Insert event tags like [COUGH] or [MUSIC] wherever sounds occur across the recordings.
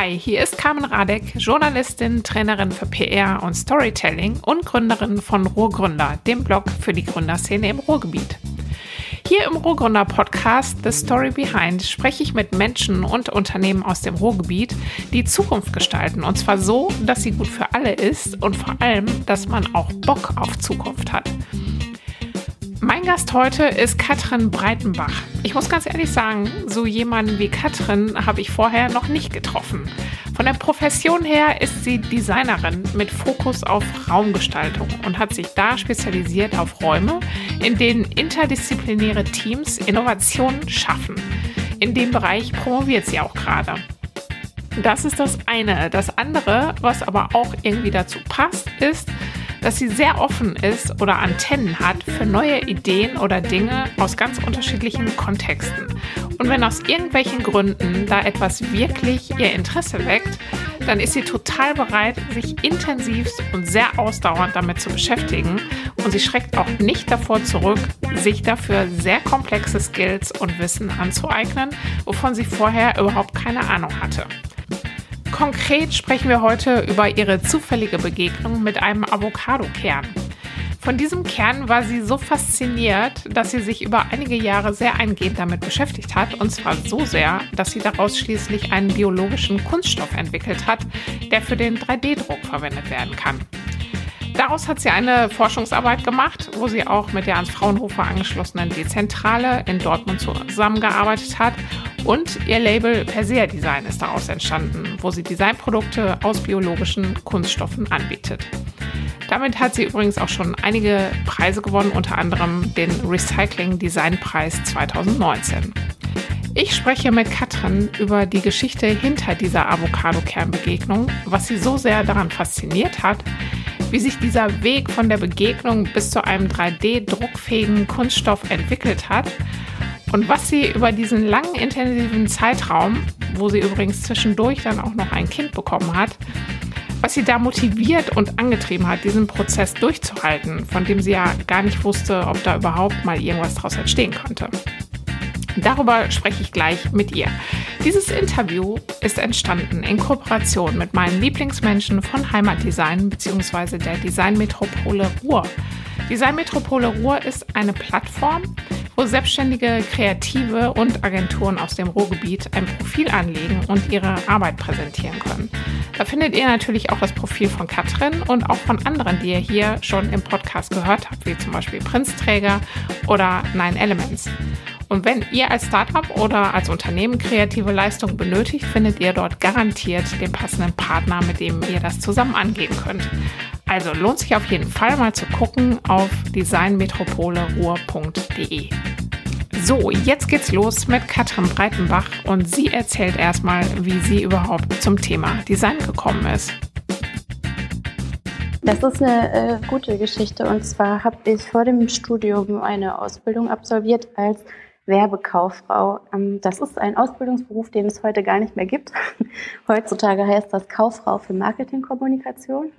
Hi, hier ist Carmen Radek, Journalistin, Trainerin für PR und Storytelling und Gründerin von Ruhrgründer, dem Blog für die Gründerszene im Ruhrgebiet. Hier im Ruhrgründer Podcast The Story Behind spreche ich mit Menschen und Unternehmen aus dem Ruhrgebiet, die Zukunft gestalten. Und zwar so, dass sie gut für alle ist und vor allem, dass man auch Bock auf Zukunft hat. Mein Gast heute ist Katrin Breitenbach. Ich muss ganz ehrlich sagen, so jemanden wie Katrin habe ich vorher noch nicht getroffen. Von der Profession her ist sie Designerin mit Fokus auf Raumgestaltung und hat sich da spezialisiert auf Räume, in denen interdisziplinäre Teams Innovationen schaffen. In dem Bereich promoviert sie auch gerade. Das ist das eine. Das andere, was aber auch irgendwie dazu passt, ist, dass sie sehr offen ist oder Antennen hat für neue Ideen oder Dinge aus ganz unterschiedlichen Kontexten. Und wenn aus irgendwelchen Gründen da etwas wirklich ihr Interesse weckt, dann ist sie total bereit, sich intensivst und sehr ausdauernd damit zu beschäftigen. Und sie schreckt auch nicht davor zurück, sich dafür sehr komplexe Skills und Wissen anzueignen, wovon sie vorher überhaupt keine Ahnung hatte. Konkret sprechen wir heute über ihre zufällige Begegnung mit einem Avocado-Kern. Von diesem Kern war sie so fasziniert, dass sie sich über einige Jahre sehr eingehend damit beschäftigt hat. Und zwar so sehr, dass sie daraus schließlich einen biologischen Kunststoff entwickelt hat, der für den 3D-Druck verwendet werden kann. Daraus hat sie eine Forschungsarbeit gemacht, wo sie auch mit der ans Fraunhofer angeschlossenen Dezentrale in Dortmund zusammengearbeitet hat. Und ihr Label Persea Design ist daraus entstanden, wo sie Designprodukte aus biologischen Kunststoffen anbietet. Damit hat sie übrigens auch schon einige Preise gewonnen, unter anderem den Recycling Design Preis 2019. Ich spreche mit Katrin über die Geschichte hinter dieser Avocado-Kernbegegnung, was sie so sehr daran fasziniert hat, wie sich dieser Weg von der Begegnung bis zu einem 3D-druckfähigen Kunststoff entwickelt hat und was sie über diesen langen, intensiven Zeitraum, wo sie übrigens zwischendurch dann auch noch ein Kind bekommen hat, was sie da motiviert und angetrieben hat, diesen Prozess durchzuhalten, von dem sie ja gar nicht wusste, ob da überhaupt mal irgendwas daraus entstehen könnte. Darüber spreche ich gleich mit ihr. Dieses Interview ist entstanden in Kooperation mit meinen Lieblingsmenschen von Heimatdesign bzw. der Designmetropole Ruhr. Designmetropole Ruhr ist eine Plattform, wo selbstständige Kreative und Agenturen aus dem Ruhrgebiet ein Profil anlegen und ihre Arbeit präsentieren können. Da findet ihr natürlich auch das Profil von Katrin und auch von anderen, die ihr hier schon im Podcast gehört habt, wie zum Beispiel Prinzträger oder Nine Elements. Und wenn ihr als Startup oder als Unternehmen kreative Leistungen benötigt, findet ihr dort garantiert den passenden Partner, mit dem ihr das zusammen angehen könnt. Also lohnt sich auf jeden Fall mal zu gucken auf designmetropoleruhr.de. So, jetzt geht's los mit Katrin Breitenbach und sie erzählt erstmal, wie sie überhaupt zum Thema Design gekommen ist. Das ist eine äh, gute Geschichte und zwar habe ich vor dem Studium eine Ausbildung absolviert als Werbekauffrau. Ähm, das ist ein Ausbildungsberuf, den es heute gar nicht mehr gibt. [LAUGHS] Heutzutage heißt das Kauffrau für Marketingkommunikation.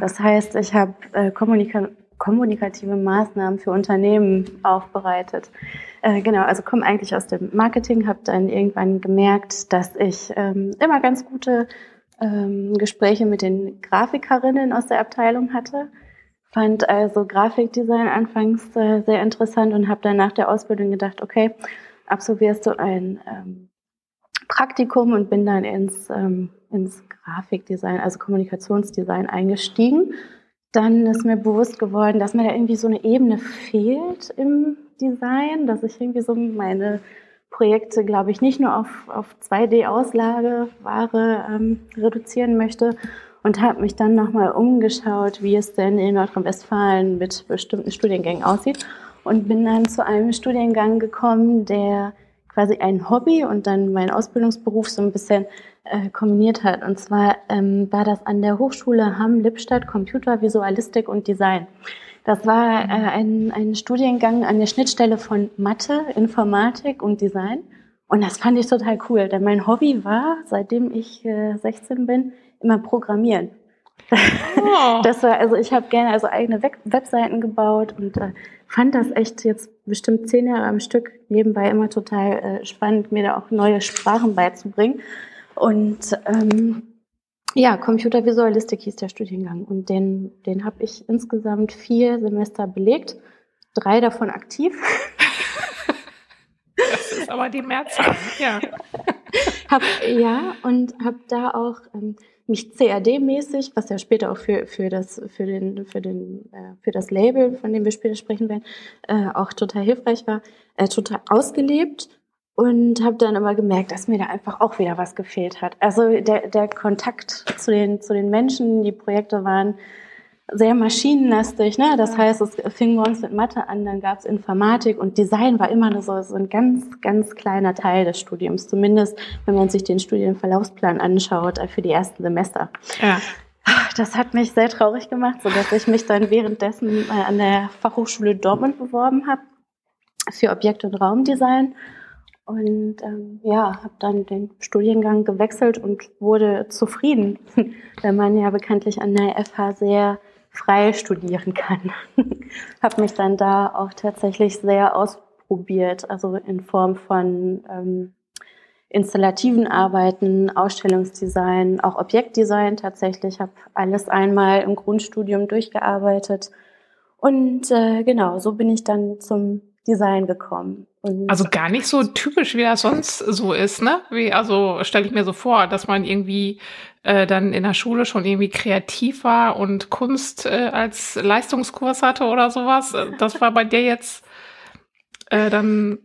Das heißt, ich habe äh, kommunika kommunikative Maßnahmen für Unternehmen aufbereitet. Äh, genau, also komme eigentlich aus dem Marketing, habe dann irgendwann gemerkt, dass ich ähm, immer ganz gute ähm, Gespräche mit den Grafikerinnen aus der Abteilung hatte fand also Grafikdesign anfangs äh, sehr interessant und habe dann nach der Ausbildung gedacht, okay, absolvierst du ein ähm, Praktikum und bin dann ins, ähm, ins Grafikdesign, also Kommunikationsdesign eingestiegen. Dann ist mir bewusst geworden, dass mir da irgendwie so eine Ebene fehlt im Design, dass ich irgendwie so meine Projekte, glaube ich, nicht nur auf, auf 2D-Auslage Ware ähm, reduzieren möchte, und habe mich dann nochmal umgeschaut, wie es denn in Nordrhein-Westfalen mit bestimmten Studiengängen aussieht und bin dann zu einem Studiengang gekommen, der quasi ein Hobby und dann meinen Ausbildungsberuf so ein bisschen äh, kombiniert hat. Und zwar ähm, war das an der Hochschule Hamm-Lippstadt Computer, Visualistik und Design. Das war äh, ein, ein Studiengang an der Schnittstelle von Mathe, Informatik und Design. Und das fand ich total cool, denn mein Hobby war, seitdem ich äh, 16 bin, immer programmieren. Oh. [LAUGHS] Das war, also ich habe gerne also eigene Web Webseiten gebaut und äh, fand das echt jetzt bestimmt zehn Jahre am Stück nebenbei immer total äh, spannend, mir da auch neue Sprachen beizubringen. Und ähm, ja, Computervisualistik hieß der Studiengang und den, den habe ich insgesamt vier Semester belegt, drei davon aktiv. [LAUGHS] Das ist aber die Mehrzahl, ja. [LAUGHS] hab, ja, und habe da auch ähm, mich CAD-mäßig, was ja später auch für, für, das, für, den, für, den, äh, für das Label, von dem wir später sprechen werden, äh, auch total hilfreich war, äh, total ausgelebt und habe dann immer gemerkt, dass mir da einfach auch wieder was gefehlt hat. Also der, der Kontakt zu den, zu den Menschen, die Projekte waren sehr maschinenlastig. Ne? Das heißt, es fing bei uns mit Mathe an, dann gab es Informatik und Design war immer so, so ein ganz, ganz kleiner Teil des Studiums. Zumindest, wenn man sich den Studienverlaufsplan anschaut äh, für die ersten Semester. Ja. Das hat mich sehr traurig gemacht, so dass ich mich dann währenddessen äh, an der Fachhochschule Dortmund beworben habe für Objekt- und Raumdesign und ähm, ja, habe dann den Studiengang gewechselt und wurde zufrieden, [LAUGHS] weil man ja bekanntlich an der FH sehr frei studieren kann. [LAUGHS] habe mich dann da auch tatsächlich sehr ausprobiert, also in Form von ähm, installativen Arbeiten, Ausstellungsdesign, auch Objektdesign tatsächlich. Habe alles einmal im Grundstudium durchgearbeitet. Und äh, genau, so bin ich dann zum Design gekommen. Und also gar nicht so typisch, wie das sonst so ist, ne? Wie, also stelle ich mir so vor, dass man irgendwie äh, dann in der Schule schon irgendwie kreativ war und Kunst äh, als Leistungskurs hatte oder sowas. Das war bei dir jetzt äh, dann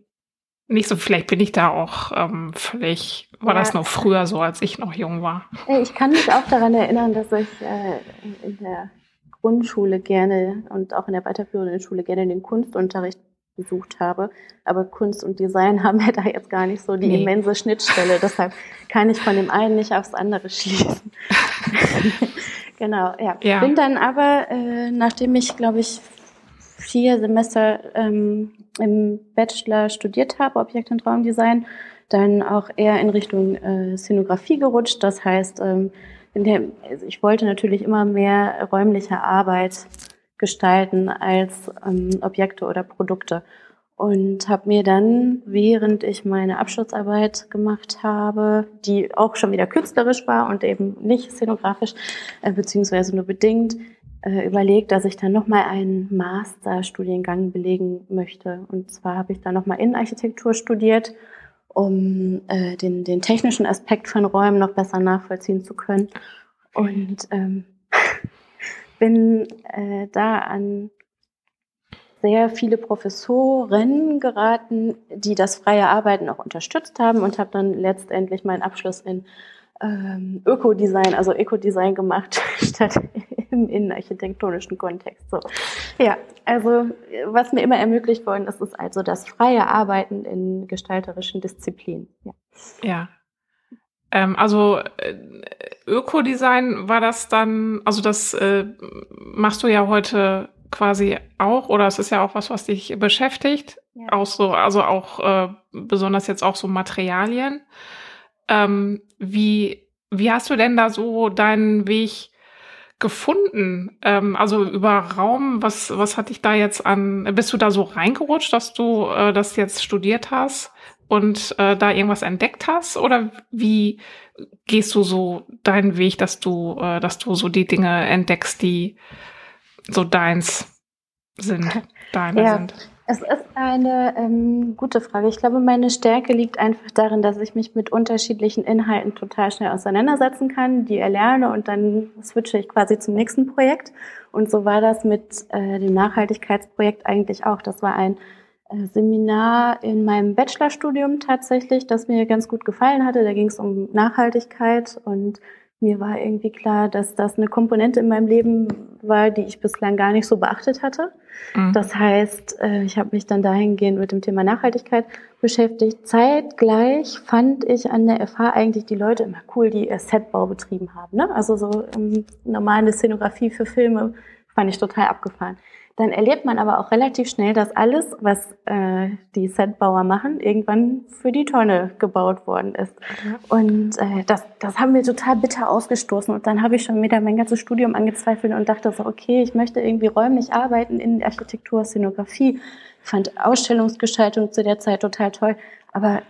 nicht so. Vielleicht bin ich da auch ähm, völlig, war ja. das noch früher so, als ich noch jung war. Ich kann mich auch daran erinnern, dass ich äh, in der Grundschule gerne und auch in der weiterführenden Schule gerne den Kunstunterricht besucht habe. Aber Kunst und Design [LAUGHS] haben ja da jetzt gar nicht so die nee. immense Schnittstelle. [LAUGHS] Deshalb kann ich von dem einen nicht aufs andere schließen. [LAUGHS] genau, ja. ja. Bin dann aber, äh, nachdem ich, glaube ich, vier Semester ähm, im Bachelor studiert habe, Objekt- und Raumdesign, dann auch eher in Richtung äh, Szenografie gerutscht. Das heißt, ähm, der, also ich wollte natürlich immer mehr räumliche Arbeit gestalten als ähm, Objekte oder Produkte. Und habe mir dann, während ich meine Abschlussarbeit gemacht habe, die auch schon wieder künstlerisch war und eben nicht szenografisch, äh, beziehungsweise nur bedingt, äh, überlegt, dass ich dann nochmal einen Masterstudiengang belegen möchte. Und zwar habe ich dann nochmal Innenarchitektur studiert, um äh, den, den technischen Aspekt von Räumen noch besser nachvollziehen zu können. Und ähm, bin äh, da an sehr viele Professoren geraten, die das freie Arbeiten auch unterstützt haben und habe dann letztendlich meinen Abschluss in ähm, Ökodesign, also Ökodesign gemacht, [LAUGHS] statt im innenarchitektonischen Kontext. So. Ja, also was mir immer ermöglicht worden ist, ist also das freie Arbeiten in gestalterischen Disziplinen. Ja. ja. Ähm, also äh, Ökodesign war das dann, also das äh, machst du ja heute quasi auch, oder es ist ja auch was, was dich beschäftigt, ja. auch so, also auch äh, besonders jetzt auch so Materialien. Ähm, wie, wie hast du denn da so deinen Weg gefunden? Ähm, also über Raum, was, was hat dich da jetzt an, bist du da so reingerutscht, dass du äh, das jetzt studiert hast? Und äh, da irgendwas entdeckt hast? Oder wie gehst du so deinen Weg, dass du, äh, dass du so die Dinge entdeckst, die so deins sind, [LAUGHS] deine ja. sind? Es ist eine ähm, gute Frage. Ich glaube, meine Stärke liegt einfach darin, dass ich mich mit unterschiedlichen Inhalten total schnell auseinandersetzen kann, die erlerne und dann switche ich quasi zum nächsten Projekt. Und so war das mit äh, dem Nachhaltigkeitsprojekt eigentlich auch. Das war ein Seminar in meinem Bachelorstudium tatsächlich, das mir ganz gut gefallen hatte. Da ging es um Nachhaltigkeit und mir war irgendwie klar, dass das eine Komponente in meinem Leben war, die ich bislang gar nicht so beachtet hatte. Mhm. Das heißt, äh, ich habe mich dann dahingehend mit dem Thema Nachhaltigkeit beschäftigt. Zeitgleich fand ich an der FH eigentlich die Leute immer cool, die Setbau betrieben haben. Ne? Also so um, normale Szenografie für Filme fand ich total abgefahren dann erlebt man aber auch relativ schnell, dass alles, was äh, die Setbauer machen, irgendwann für die Tonne gebaut worden ist. Mhm. Und äh, das, das haben wir total bitter ausgestoßen. Und dann habe ich schon wieder mein ganzes Studium angezweifelt und dachte so, okay, ich möchte irgendwie räumlich arbeiten in Architektur, Szenografie. Ich fand Ausstellungsgestaltung zu der Zeit total toll. Aber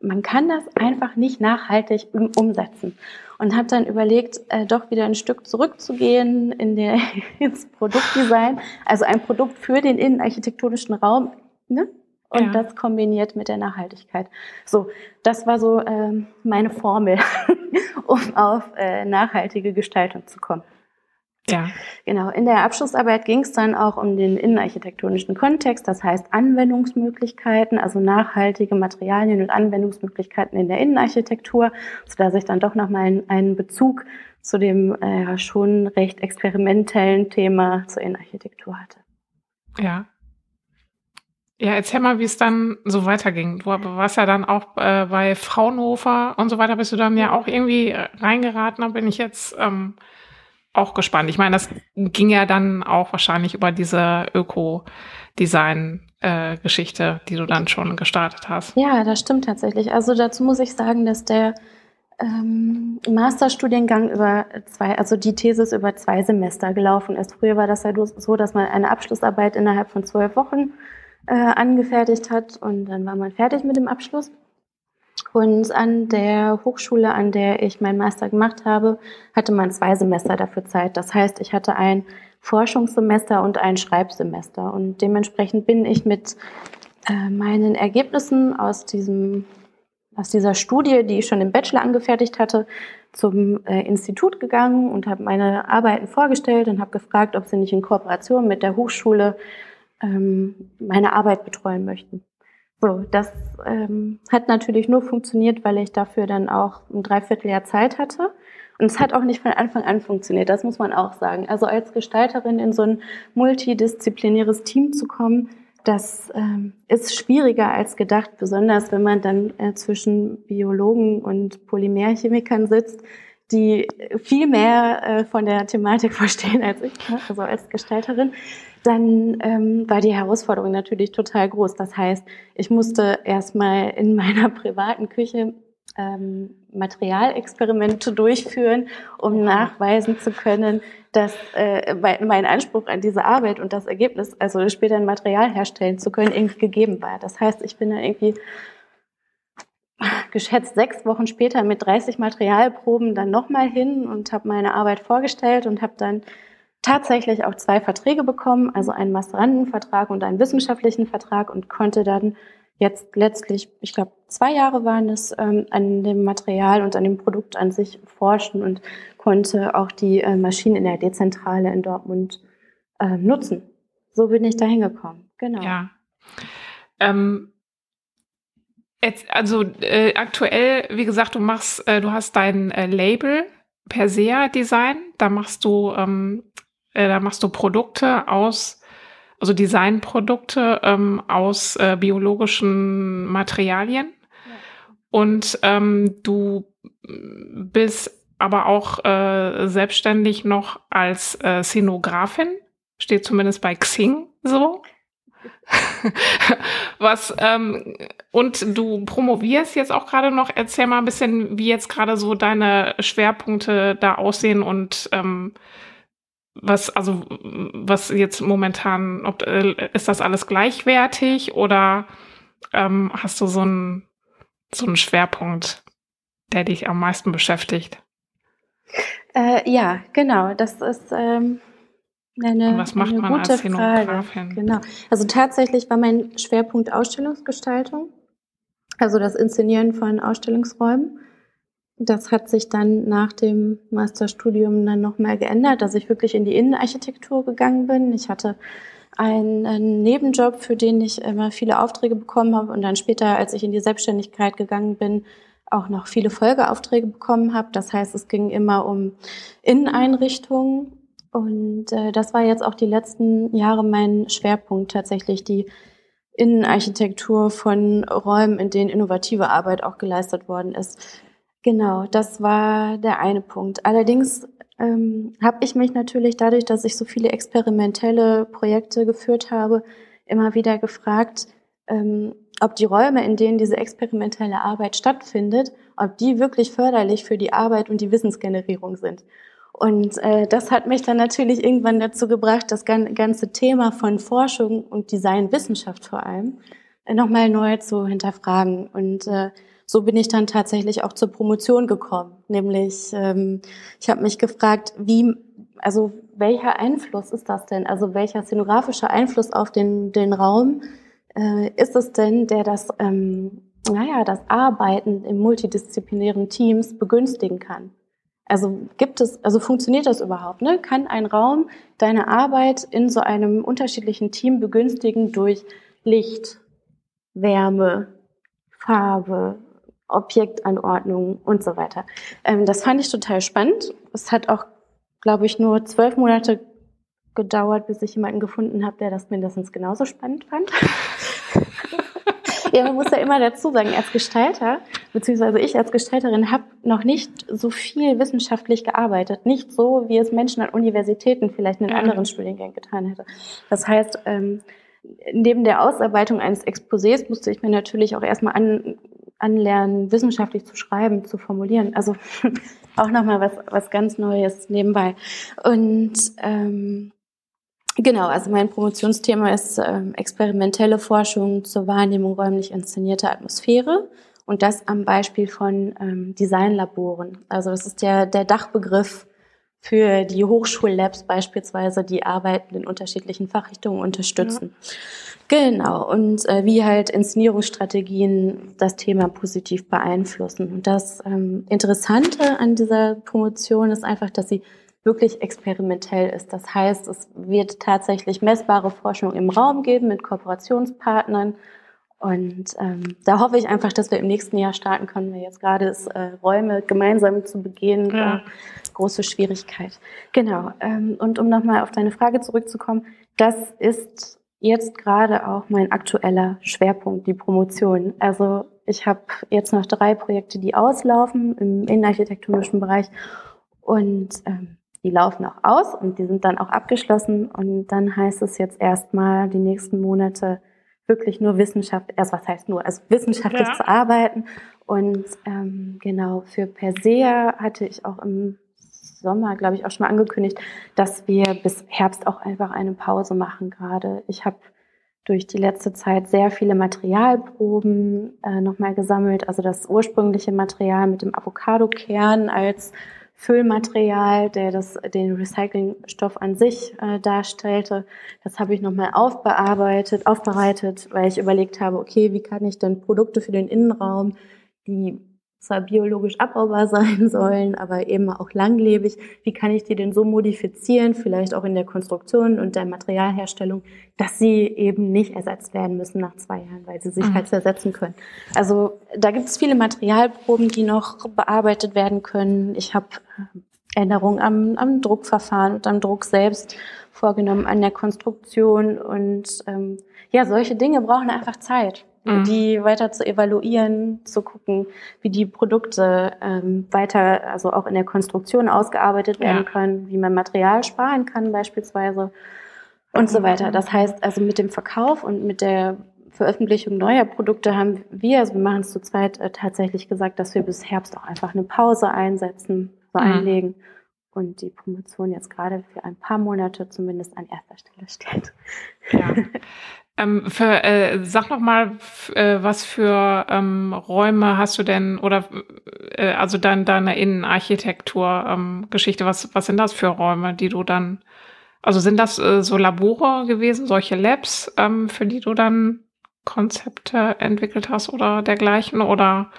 man kann das einfach nicht nachhaltig umsetzen. Und habe dann überlegt, äh, doch wieder ein Stück zurückzugehen in der, [LAUGHS] ins Produktdesign, also ein Produkt für den innenarchitektonischen Raum, ne? und ja. das kombiniert mit der Nachhaltigkeit. So, das war so äh, meine Formel, [LAUGHS] um auf äh, nachhaltige Gestaltung zu kommen. Ja. Genau. In der Abschlussarbeit ging es dann auch um den innenarchitektonischen Kontext, das heißt Anwendungsmöglichkeiten, also nachhaltige Materialien und Anwendungsmöglichkeiten in der Innenarchitektur, sodass ich dann doch nochmal einen, einen Bezug zu dem äh, schon recht experimentellen Thema zur Innenarchitektur hatte. Ja. Ja, erzähl mal, wie es dann so weiterging. Du warst ja dann auch äh, bei Fraunhofer und so weiter, bist du dann ja auch irgendwie äh, reingeraten, da bin ich jetzt ähm, auch gespannt. Ich meine, das ging ja dann auch wahrscheinlich über diese Öko-Design-Geschichte, äh, die du dann schon gestartet hast. Ja, das stimmt tatsächlich. Also dazu muss ich sagen, dass der ähm, Masterstudiengang über zwei, also die Thesis über zwei Semester gelaufen ist. Früher war das ja so, dass man eine Abschlussarbeit innerhalb von zwölf Wochen äh, angefertigt hat und dann war man fertig mit dem Abschluss. Und an der Hochschule, an der ich meinen Master gemacht habe, hatte man zwei Semester dafür Zeit. Das heißt, ich hatte ein Forschungssemester und ein Schreibsemester. Und dementsprechend bin ich mit äh, meinen Ergebnissen aus diesem aus dieser Studie, die ich schon im Bachelor angefertigt hatte, zum äh, Institut gegangen und habe meine Arbeiten vorgestellt und habe gefragt, ob sie nicht in Kooperation mit der Hochschule ähm, meine Arbeit betreuen möchten. So, das ähm, hat natürlich nur funktioniert, weil ich dafür dann auch ein Dreivierteljahr Zeit hatte. Und es hat auch nicht von Anfang an funktioniert, das muss man auch sagen. Also als Gestalterin in so ein multidisziplinäres Team zu kommen, das ähm, ist schwieriger als gedacht, besonders wenn man dann äh, zwischen Biologen und Polymerchemikern sitzt, die viel mehr äh, von der Thematik [LAUGHS] verstehen als ich, ne? also als Gestalterin dann ähm, war die Herausforderung natürlich total groß. Das heißt, ich musste erstmal in [LAUGHS] meiner privaten Küche ähm, Materialexperimente durchführen, um nachweisen zu können, dass äh, mein Anspruch an diese Arbeit und das Ergebnis, also später ein Material herstellen zu können, irgendwie gegeben war. Das heißt, ich bin dann irgendwie geschätzt sechs Wochen später mit 30 Materialproben dann nochmal hin und habe meine Arbeit vorgestellt und habe dann tatsächlich auch zwei Verträge bekommen, also einen Masterandenvertrag und einen wissenschaftlichen Vertrag und konnte dann jetzt letztlich, ich glaube, zwei Jahre waren es, ähm, an dem Material und an dem Produkt an sich forschen und konnte auch die äh, Maschinen in der Dezentrale in Dortmund äh, nutzen. So bin ich da hingekommen. Genau. Ja. Ähm, jetzt, also äh, aktuell, wie gesagt, du machst, äh, du hast dein äh, Label Persea Design. Da machst du ähm, äh, da machst du Produkte aus, also Designprodukte ähm, aus äh, biologischen Materialien. Ja. Und ähm, du bist aber auch äh, selbstständig noch als äh, Szenografin, steht zumindest bei Xing so. [LAUGHS] Was ähm, und du promovierst jetzt auch gerade noch. Erzähl mal ein bisschen, wie jetzt gerade so deine Schwerpunkte da aussehen und ähm, was, also, was jetzt momentan, ob, äh, ist das alles gleichwertig oder ähm, hast du so einen, so einen Schwerpunkt, der dich am meisten beschäftigt? Äh, ja, genau. Das ist ähm, eine, Und was macht eine man gute als? Frage. Genau. Also tatsächlich war mein Schwerpunkt Ausstellungsgestaltung, also das Inszenieren von Ausstellungsräumen. Das hat sich dann nach dem Masterstudium dann nochmal geändert, dass ich wirklich in die Innenarchitektur gegangen bin. Ich hatte einen, Nebenjob, für den ich immer viele Aufträge bekommen habe und dann später, als ich in die Selbstständigkeit gegangen bin, auch noch viele Folgeaufträge bekommen habe. Das heißt, es ging immer um Inneneinrichtungen und äh, das war jetzt auch die letzten Jahre mein Schwerpunkt tatsächlich, die Innenarchitektur von Räumen, in denen innovative Arbeit auch geleistet worden ist. Genau, das war der eine Punkt. Allerdings ähm, habe ich mich natürlich dadurch, dass ich so viele experimentelle Projekte geführt habe, immer wieder gefragt, ähm, ob die Räume, in denen diese experimentelle Arbeit stattfindet, ob die wirklich förderlich für die Arbeit und die Wissensgenerierung sind. Und äh, das hat mich dann natürlich irgendwann dazu gebracht, das ganze Thema von Forschung und Designwissenschaft vor allem äh, nochmal neu zu hinterfragen. Und äh, so bin ich dann tatsächlich auch zur Promotion gekommen. Nämlich, ähm, ich habe mich gefragt, wie, also welcher Einfluss ist das denn? Also welcher szenografische Einfluss auf den, den Raum äh, ist es denn, der das, ähm, naja, das Arbeiten in multidisziplinären Teams begünstigen kann? Also gibt es, also funktioniert das überhaupt? Ne? Kann ein Raum deine Arbeit in so einem unterschiedlichen Team begünstigen durch Licht, Wärme, Farbe, Objektanordnung und so weiter? Ähm, das fand ich total spannend. Es hat auch, glaube ich, nur zwölf Monate gedauert, bis ich jemanden gefunden habe, der das mindestens genauso spannend fand. [LAUGHS] ja, man muss ja immer dazu sagen, als Gestalter, beziehungsweise ich als Gestalterin habe noch nicht so viel wissenschaftlich gearbeitet. Nicht so, wie es Menschen an Universitäten vielleicht in anderen Studiengängen getan hätte. Das heißt, ähm, neben der Ausarbeitung eines Exposés musste ich mir natürlich auch erstmal an, anlernen, wissenschaftlich zu schreiben, zu formulieren. Also [LAUGHS] auch nochmal was, was ganz Neues nebenbei. Und ähm, Genau, also mein Promotionsthema ist ähm, experimentelle Forschung zur Wahrnehmung räumlich inszenierter Atmosphäre und das am Beispiel von ähm, Designlaboren. Also das ist der, der Dachbegriff für die Hochschullabs beispielsweise, die Arbeiten in unterschiedlichen Fachrichtungen unterstützen. Ja. Genau, und äh, wie halt Inszenierungsstrategien das Thema positiv beeinflussen. Und das ähm, Interessante an dieser Promotion ist einfach, dass sie wirklich experimentell ist. Das heißt, es wird tatsächlich messbare Forschung im Raum geben mit Kooperationspartnern. Und ähm, da hoffe ich einfach, dass wir im nächsten Jahr starten können, weil jetzt gerade ist äh, Räume gemeinsam zu begehen, ja. äh, große Schwierigkeit. Genau. Ähm, und um nochmal auf deine Frage zurückzukommen, das ist jetzt gerade auch mein aktueller Schwerpunkt, die Promotion. Also ich habe jetzt noch drei Projekte, die auslaufen im innenarchitektonischen Bereich. Und ähm, die laufen auch aus und die sind dann auch abgeschlossen. Und dann heißt es jetzt erstmal die nächsten Monate wirklich nur Wissenschaft, erst was heißt nur, also wissenschaftlich ja. zu arbeiten. Und ähm, genau, für Persea hatte ich auch im Sommer, glaube ich, auch schon mal angekündigt, dass wir bis Herbst auch einfach eine Pause machen gerade. Ich habe durch die letzte Zeit sehr viele Materialproben äh, nochmal gesammelt. Also das ursprüngliche Material mit dem Avocado-Kern als Füllmaterial, der das, den Recyclingstoff an sich äh, darstellte. Das habe ich nochmal aufbearbeitet, aufbereitet, weil ich überlegt habe, okay, wie kann ich denn Produkte für den Innenraum, die zwar biologisch abbaubar [LAUGHS] sein sollen, aber eben auch langlebig. Wie kann ich die denn so modifizieren, vielleicht auch in der Konstruktion und der Materialherstellung, dass sie eben nicht ersetzt werden müssen nach zwei Jahren, weil sie sich mhm. halt zersetzen können. Also da gibt es viele Materialproben, die noch bearbeitet werden können. Ich habe äh, Änderungen am, am Druckverfahren und am Druck selbst vorgenommen, an der Konstruktion und ähm, ja, solche Dinge brauchen einfach Zeit mhm. die weiter zu evaluieren, zu gucken, wie die Produkte ähm, weiter, also auch in der Konstruktion ausgearbeitet werden ja. können, wie man Material sparen kann beispielsweise und so weiter. Das heißt, also mit dem Verkauf und mit der Veröffentlichung neuer Produkte haben wir, also wir machen es zu zweit, äh, tatsächlich gesagt, dass wir bis Herbst auch einfach eine Pause einsetzen, so mhm. einlegen und die Promotion jetzt gerade für ein paar Monate zumindest an erster Stelle steht. Ja. [LAUGHS] Ähm, für, äh, sag noch mal, äh, was für ähm, Räume hast du denn oder äh, also dein, deine Innenarchitektur-Geschichte, ähm, was, was sind das für Räume, die du dann, also sind das äh, so Labore gewesen, solche Labs, ähm, für die du dann Konzepte entwickelt hast oder dergleichen? Oder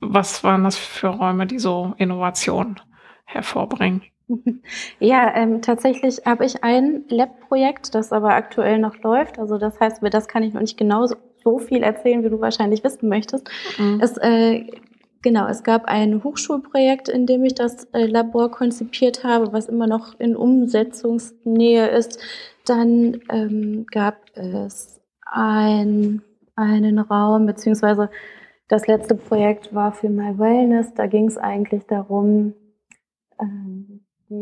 was waren das für Räume, die so Innovation hervorbringen? Ja, ähm, tatsächlich habe ich ein Lab-Projekt, das aber aktuell noch läuft. Also das heißt, über das kann ich noch nicht genau so viel erzählen, wie du wahrscheinlich wissen möchtest. Mhm. Es, äh, genau, es gab ein Hochschulprojekt, in dem ich das äh, Labor konzipiert habe, was immer noch in Umsetzungsnähe ist. Dann ähm, gab es ein, einen Raum, beziehungsweise das letzte Projekt war für My Wellness. Da ging es eigentlich darum, ähm,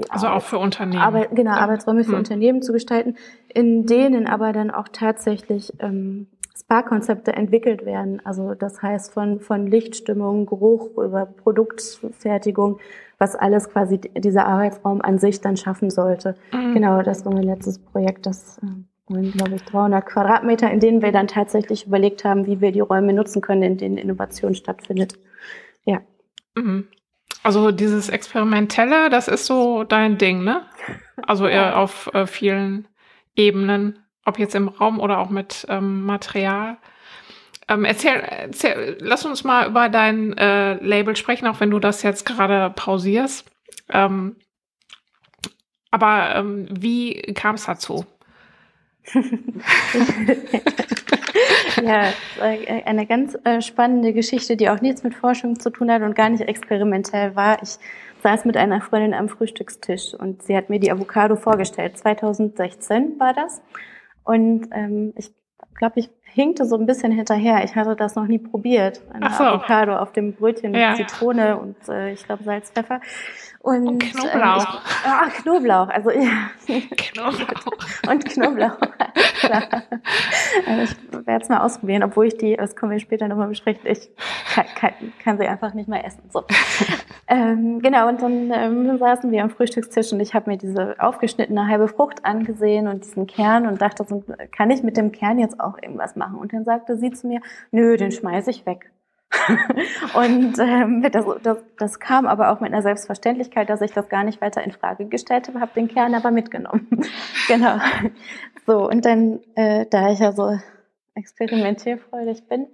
also Arbeit, auch für Unternehmen. Arbeit, genau, ja. Arbeitsräume für hm. Unternehmen zu gestalten, in denen aber dann auch tatsächlich ähm, Spa-Konzepte entwickelt werden. Also das heißt von, von Lichtstimmung, Geruch über Produktfertigung, was alles quasi dieser Arbeitsraum an sich dann schaffen sollte. Mhm. Genau, das war mein letztes Projekt, das äh, und glaube ich 300 Quadratmeter, in denen wir dann tatsächlich überlegt haben, wie wir die Räume nutzen können, in denen Innovation stattfindet. Ja. Mhm. Also dieses Experimentelle, das ist so dein Ding, ne? Also eher [LAUGHS] auf äh, vielen Ebenen, ob jetzt im Raum oder auch mit ähm, Material. Ähm, erzähl, erzähl, lass uns mal über dein äh, Label sprechen, auch wenn du das jetzt gerade pausierst. Ähm, aber ähm, wie kam es dazu? [LAUGHS] ja, eine ganz äh, spannende Geschichte, die auch nichts mit Forschung zu tun hat und gar nicht experimentell war. Ich saß mit einer Freundin am Frühstückstisch und sie hat mir die Avocado vorgestellt. 2016 war das. Und ähm, ich glaube, ich hinkte so ein bisschen hinterher. Ich hatte das noch nie probiert. Eine so. Avocado auf dem Brötchen mit ja, Zitrone und äh, ich glaube Salz, Pfeffer. Und, und Knoblauch. Äh, ich, ah, Knoblauch. Also ja. Knoblauch. und Knoblauch. also ich werde es mal ausprobieren, obwohl ich die, das können wir später nochmal besprechen, ich kann, kann, kann, sie einfach nicht mehr essen. So. ähm, genau, und dann ähm, saßen wir am Frühstückstisch und ich habe mir diese aufgeschnittene halbe Frucht angesehen und diesen Kern und dachte, so, kann ich mit dem Kern jetzt auch irgendwas machen? Und dann sagte sie zu mir, nö, den schmeiße ich weg. [LAUGHS] und ähm, das, das, das kam aber auch mit einer Selbstverständlichkeit, dass ich das gar nicht weiter in Frage gestellt habe, habe den Kern aber mitgenommen. [LAUGHS] genau. So, und dann, äh, da ich ja so experimentierfreudig bin,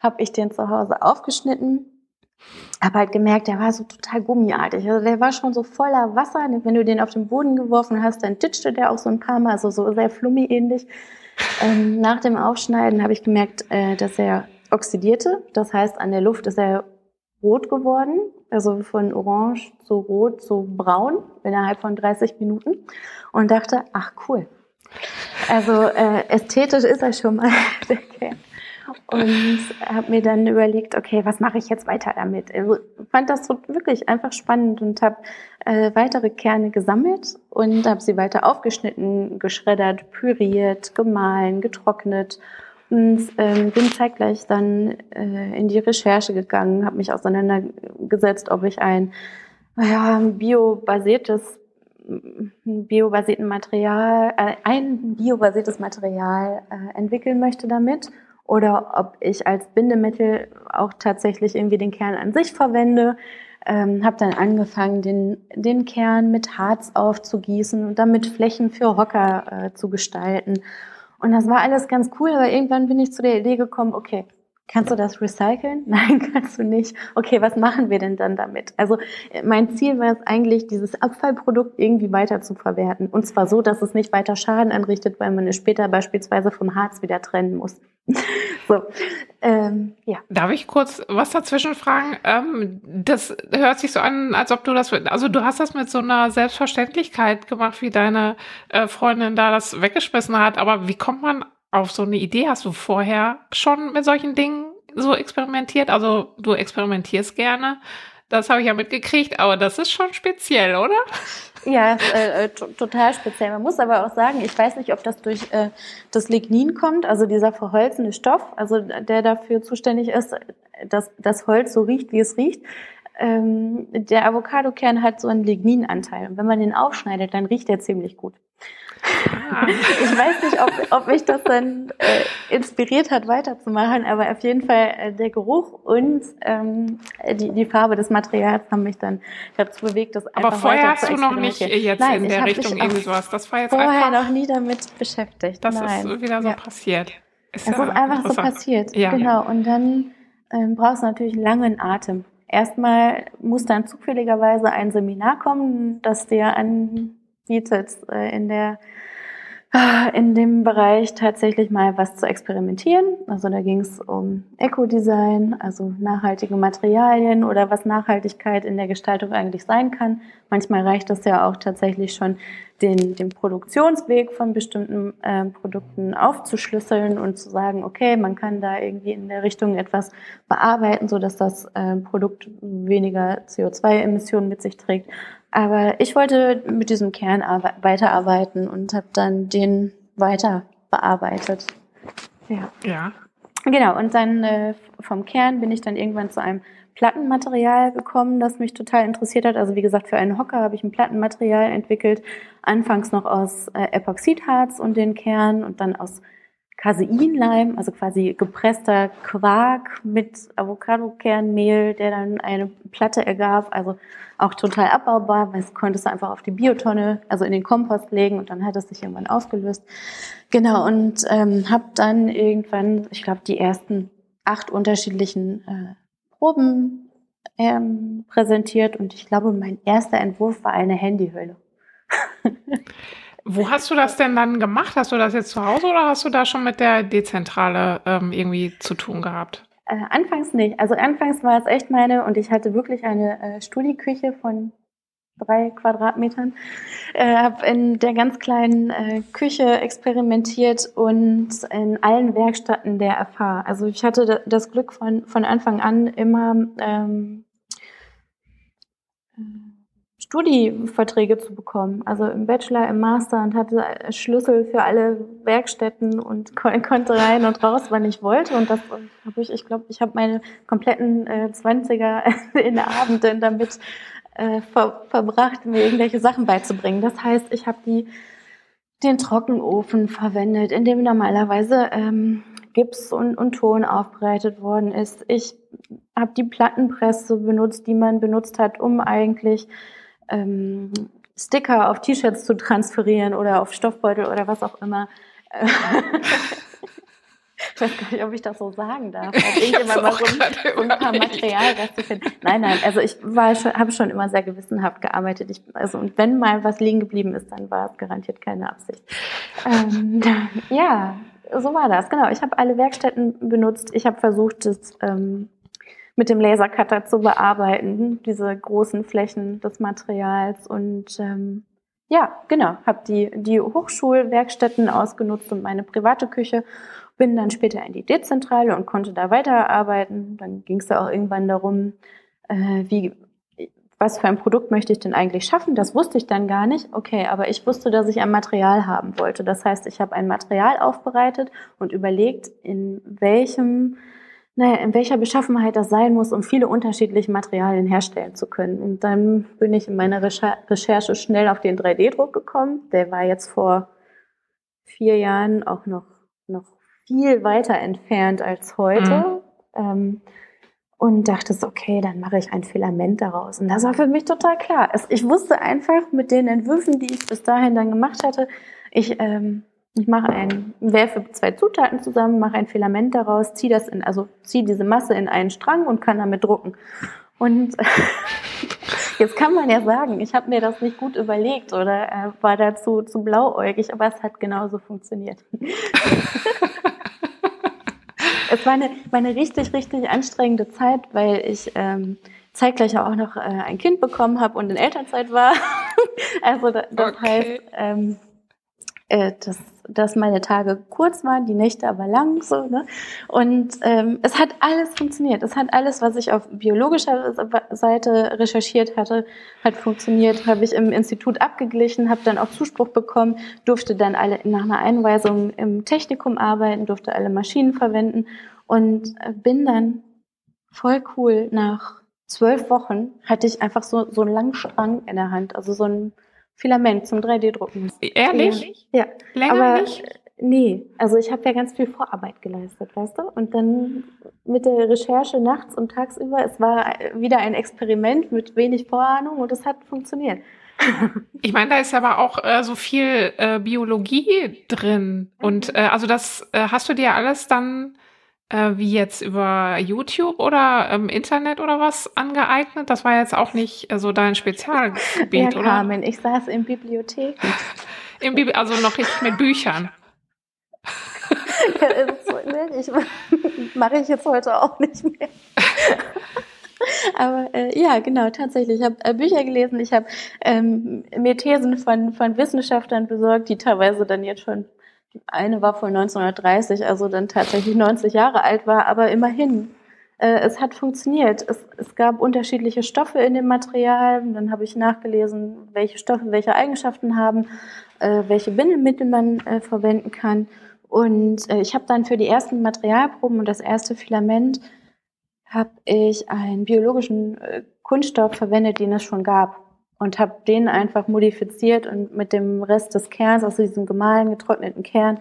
habe ich den zu Hause aufgeschnitten, habe halt gemerkt, der war so total gummiartig. Also der war schon so voller Wasser. Wenn du den auf den Boden geworfen hast, dann titschte der auch so ein paar Mal, also so sehr flummi-ähnlich. Ähm, nach dem Aufschneiden habe ich gemerkt, äh, dass er oxidierte. Das heißt, an der Luft ist er rot geworden, also von orange zu rot zu braun innerhalb von 30 Minuten und dachte, ach cool. Also äh, ästhetisch ist er schon mal [LAUGHS] der Kern. Und habe mir dann überlegt, okay, was mache ich jetzt weiter damit? Also fand das so wirklich einfach spannend und habe äh, weitere Kerne gesammelt und habe sie weiter aufgeschnitten, geschreddert, püriert, gemahlen, getrocknet und ähm, bin zeitgleich dann äh, in die Recherche gegangen, habe mich auseinandergesetzt, ob ich ein ja, biobasiertes biobasierten Material, äh, ein biobasiertes Material äh, entwickeln möchte damit oder ob ich als Bindemittel auch tatsächlich irgendwie den Kern an sich verwende. Ähm, habe dann angefangen, den, den Kern mit Harz aufzugießen und damit Flächen für Hocker äh, zu gestalten und das war alles ganz cool, aber irgendwann bin ich zu der Idee gekommen, okay, kannst du das recyceln? [LAUGHS] Nein, kannst du nicht. Okay, was machen wir denn dann damit? Also mein Ziel war es eigentlich, dieses Abfallprodukt irgendwie weiter zu verwerten. Und zwar so, dass es nicht weiter Schaden anrichtet, weil man es später beispielsweise vom Harz wieder trennen muss. [LAUGHS] so, ähm, ja. Darf ich kurz was dazwischen fragen? Ähm, das hört sich so an, als ob du das, also du hast das mit so einer Selbstverständlichkeit gemacht, wie deine äh, Freundin da das weggeschmissen hat. Aber wie kommt man auf so eine Idee? Hast du vorher schon mit solchen Dingen so experimentiert? Also du experimentierst gerne. Das habe ich ja mitgekriegt, aber das ist schon speziell, oder? Ja, äh, äh total speziell. Man muss aber auch sagen, ich weiß nicht, ob das durch äh, das Lignin kommt, also dieser verholzende Stoff, also der dafür zuständig ist, dass das Holz so riecht, wie es riecht. Ähm, der Avocadokern hat so einen Ligninanteil und wenn man den aufschneidet, dann riecht er ziemlich gut. Ich weiß nicht, ob, ob mich das dann äh, inspiriert hat, weiterzumachen, aber auf jeden Fall äh, der Geruch und ähm, die, die Farbe des Materials haben mich dann dazu bewegt, das einfach Aber vorher hast du noch nicht jetzt Nein, in der Richtung irgendwie sowas. Das war jetzt vorher einfach, noch nie damit beschäftigt. Das Nein. ist wieder so ja. passiert. Ist es ja ist einfach so passiert. Ja, genau. Und dann ähm, brauchst du natürlich einen langen Atem. Erstmal muss dann zufälligerweise ein Seminar kommen, das dir anbietet, äh, in der in dem Bereich tatsächlich mal was zu experimentieren. Also da ging es um Eco-Design, also nachhaltige Materialien oder was Nachhaltigkeit in der Gestaltung eigentlich sein kann. Manchmal reicht es ja auch tatsächlich schon, den, den Produktionsweg von bestimmten äh, Produkten aufzuschlüsseln und zu sagen, okay, man kann da irgendwie in der Richtung etwas bearbeiten, so dass das äh, Produkt weniger CO2-Emissionen mit sich trägt. Aber ich wollte mit diesem Kern weiterarbeiten und habe dann den weiter bearbeitet. Ja. ja. Genau, und dann äh, vom Kern bin ich dann irgendwann zu einem Plattenmaterial gekommen, das mich total interessiert hat. Also wie gesagt, für einen Hocker habe ich ein Plattenmaterial entwickelt, anfangs noch aus äh, Epoxidharz und den Kern und dann aus Caseinleim, also quasi gepresster Quark mit Avocado-Kernmehl, der dann eine Platte ergab, also auch total abbaubar, weil es konntest du einfach auf die Biotonne, also in den Kompost legen und dann hat es sich irgendwann aufgelöst. Genau, und ähm, habe dann irgendwann, ich glaube, die ersten acht unterschiedlichen äh, Proben ähm, präsentiert und ich glaube, mein erster Entwurf war eine Handyhülle. [LAUGHS] Wo hast du das denn dann gemacht? Hast du das jetzt zu Hause oder hast du da schon mit der Dezentrale ähm, irgendwie zu tun gehabt? Äh, anfangs nicht. Also anfangs war es echt meine und ich hatte wirklich eine äh, Studieküche von drei Quadratmetern. Äh, habe in der ganz kleinen äh, Küche experimentiert und in allen Werkstätten der FH. Also ich hatte das Glück von, von Anfang an immer ähm, Studieverträge zu bekommen, also im Bachelor, im Master und hatte Schlüssel für alle Werkstätten und konnte rein und raus, wann ich wollte. Und das habe ich, ich glaube, ich habe meine kompletten äh, 20er [LAUGHS] in der Abenden damit äh, ver verbracht, mir irgendwelche Sachen beizubringen. Das heißt, ich habe die den Trockenofen verwendet, in dem normalerweise ähm, Gips und, und Ton aufbereitet worden ist. Ich habe die Plattenpresse benutzt, die man benutzt hat, um eigentlich ähm, Sticker auf T-Shirts zu transferieren oder auf Stoffbeutel oder was auch immer. [LAUGHS] ich weiß gar nicht, ob ich das so sagen darf. Also ich immer mal so ein, ein paar Material finden. Nein, nein, also ich war schon, habe schon immer sehr gewissenhaft gearbeitet. Ich, also und wenn mal was liegen geblieben ist, dann war es garantiert keine Absicht. Ähm, [LAUGHS] ja, so war das. Genau. Ich habe alle Werkstätten benutzt. Ich habe versucht, das ähm, mit dem Lasercutter zu bearbeiten, diese großen Flächen des Materials. Und ähm, ja, genau, habe die, die Hochschulwerkstätten ausgenutzt und meine private Küche. Bin dann später in die Dezentrale und konnte da weiterarbeiten. Dann ging es ja auch irgendwann darum, äh, wie, was für ein Produkt möchte ich denn eigentlich schaffen? Das wusste ich dann gar nicht. Okay, aber ich wusste, dass ich ein Material haben wollte. Das heißt, ich habe ein Material aufbereitet und überlegt, in welchem naja, in welcher Beschaffenheit das sein muss, um viele unterschiedliche Materialien herstellen zu können. Und dann bin ich in meiner Recherche schnell auf den 3D-Druck gekommen. Der war jetzt vor vier Jahren auch noch, noch viel weiter entfernt als heute. Mhm. Ähm, und dachte so, okay, dann mache ich ein Filament daraus. Und das war für mich total klar. Ich wusste einfach mit den Entwürfen, die ich bis dahin dann gemacht hatte, ich ähm, ich mache ein, werfe zwei Zutaten zusammen, mache ein Filament daraus, ziehe das in, also ziehe diese Masse in einen Strang und kann damit drucken. Und [LAUGHS] jetzt kann man ja sagen, ich habe mir das nicht gut überlegt oder äh, war dazu zu blauäugig, aber es hat genauso funktioniert. [LAUGHS] es war eine, war eine richtig, richtig anstrengende Zeit, weil ich ähm, zeitgleich auch noch äh, ein Kind bekommen habe und in Elternzeit war. [LAUGHS] also das, das okay. heißt, ähm, äh, dass, dass meine Tage kurz waren, die Nächte aber lang so. Ne? Und ähm, es hat alles funktioniert. Es hat alles, was ich auf biologischer Seite recherchiert hatte, hat funktioniert. Habe ich im Institut abgeglichen, habe dann auch Zuspruch bekommen, durfte dann alle nach einer Einweisung im Technikum arbeiten, durfte alle Maschinen verwenden und äh, bin dann voll cool nach zwölf Wochen hatte ich einfach so, so einen langen Strang in der Hand, also so ein Filament zum 3D-Drucken. Ehrlich? Ja. Länger aber, nicht? Nee, also ich habe ja ganz viel Vorarbeit geleistet, weißt du? Und dann mit der Recherche nachts und tagsüber, es war wieder ein Experiment mit wenig Vorahnung und es hat funktioniert. [LAUGHS] Ich meine, da ist aber auch äh, so viel äh, Biologie drin. Und äh, also das äh, hast du dir alles dann äh, wie jetzt über YouTube oder im Internet oder was angeeignet? Das war jetzt auch nicht äh, so dein Spezialgebiet, ja, oder? Carmen, ich saß in Bibliotheken. [LAUGHS] Im Bibli also noch richtig mit Büchern. [LAUGHS] ne? ich, [LAUGHS] mache ich jetzt heute auch nicht mehr. Aber äh, ja, genau, tatsächlich. Ich habe äh, Bücher gelesen, ich habe ähm, mir Thesen von, von Wissenschaftlern besorgt, die teilweise dann jetzt schon eine war von 1930, also dann tatsächlich 90 Jahre alt war, aber immerhin. Äh, es hat funktioniert. Es, es gab unterschiedliche Stoffe in dem Material. Dann habe ich nachgelesen, welche Stoffe welche Eigenschaften haben, äh, welche Bindemittel man äh, verwenden kann. Und äh, ich habe dann für die ersten Materialproben und das erste Filament habe ich einen biologischen äh, Kunststoff verwendet, den es schon gab. Und habe den einfach modifiziert und mit dem Rest des Kerns, also diesem gemahlen, getrockneten Kern,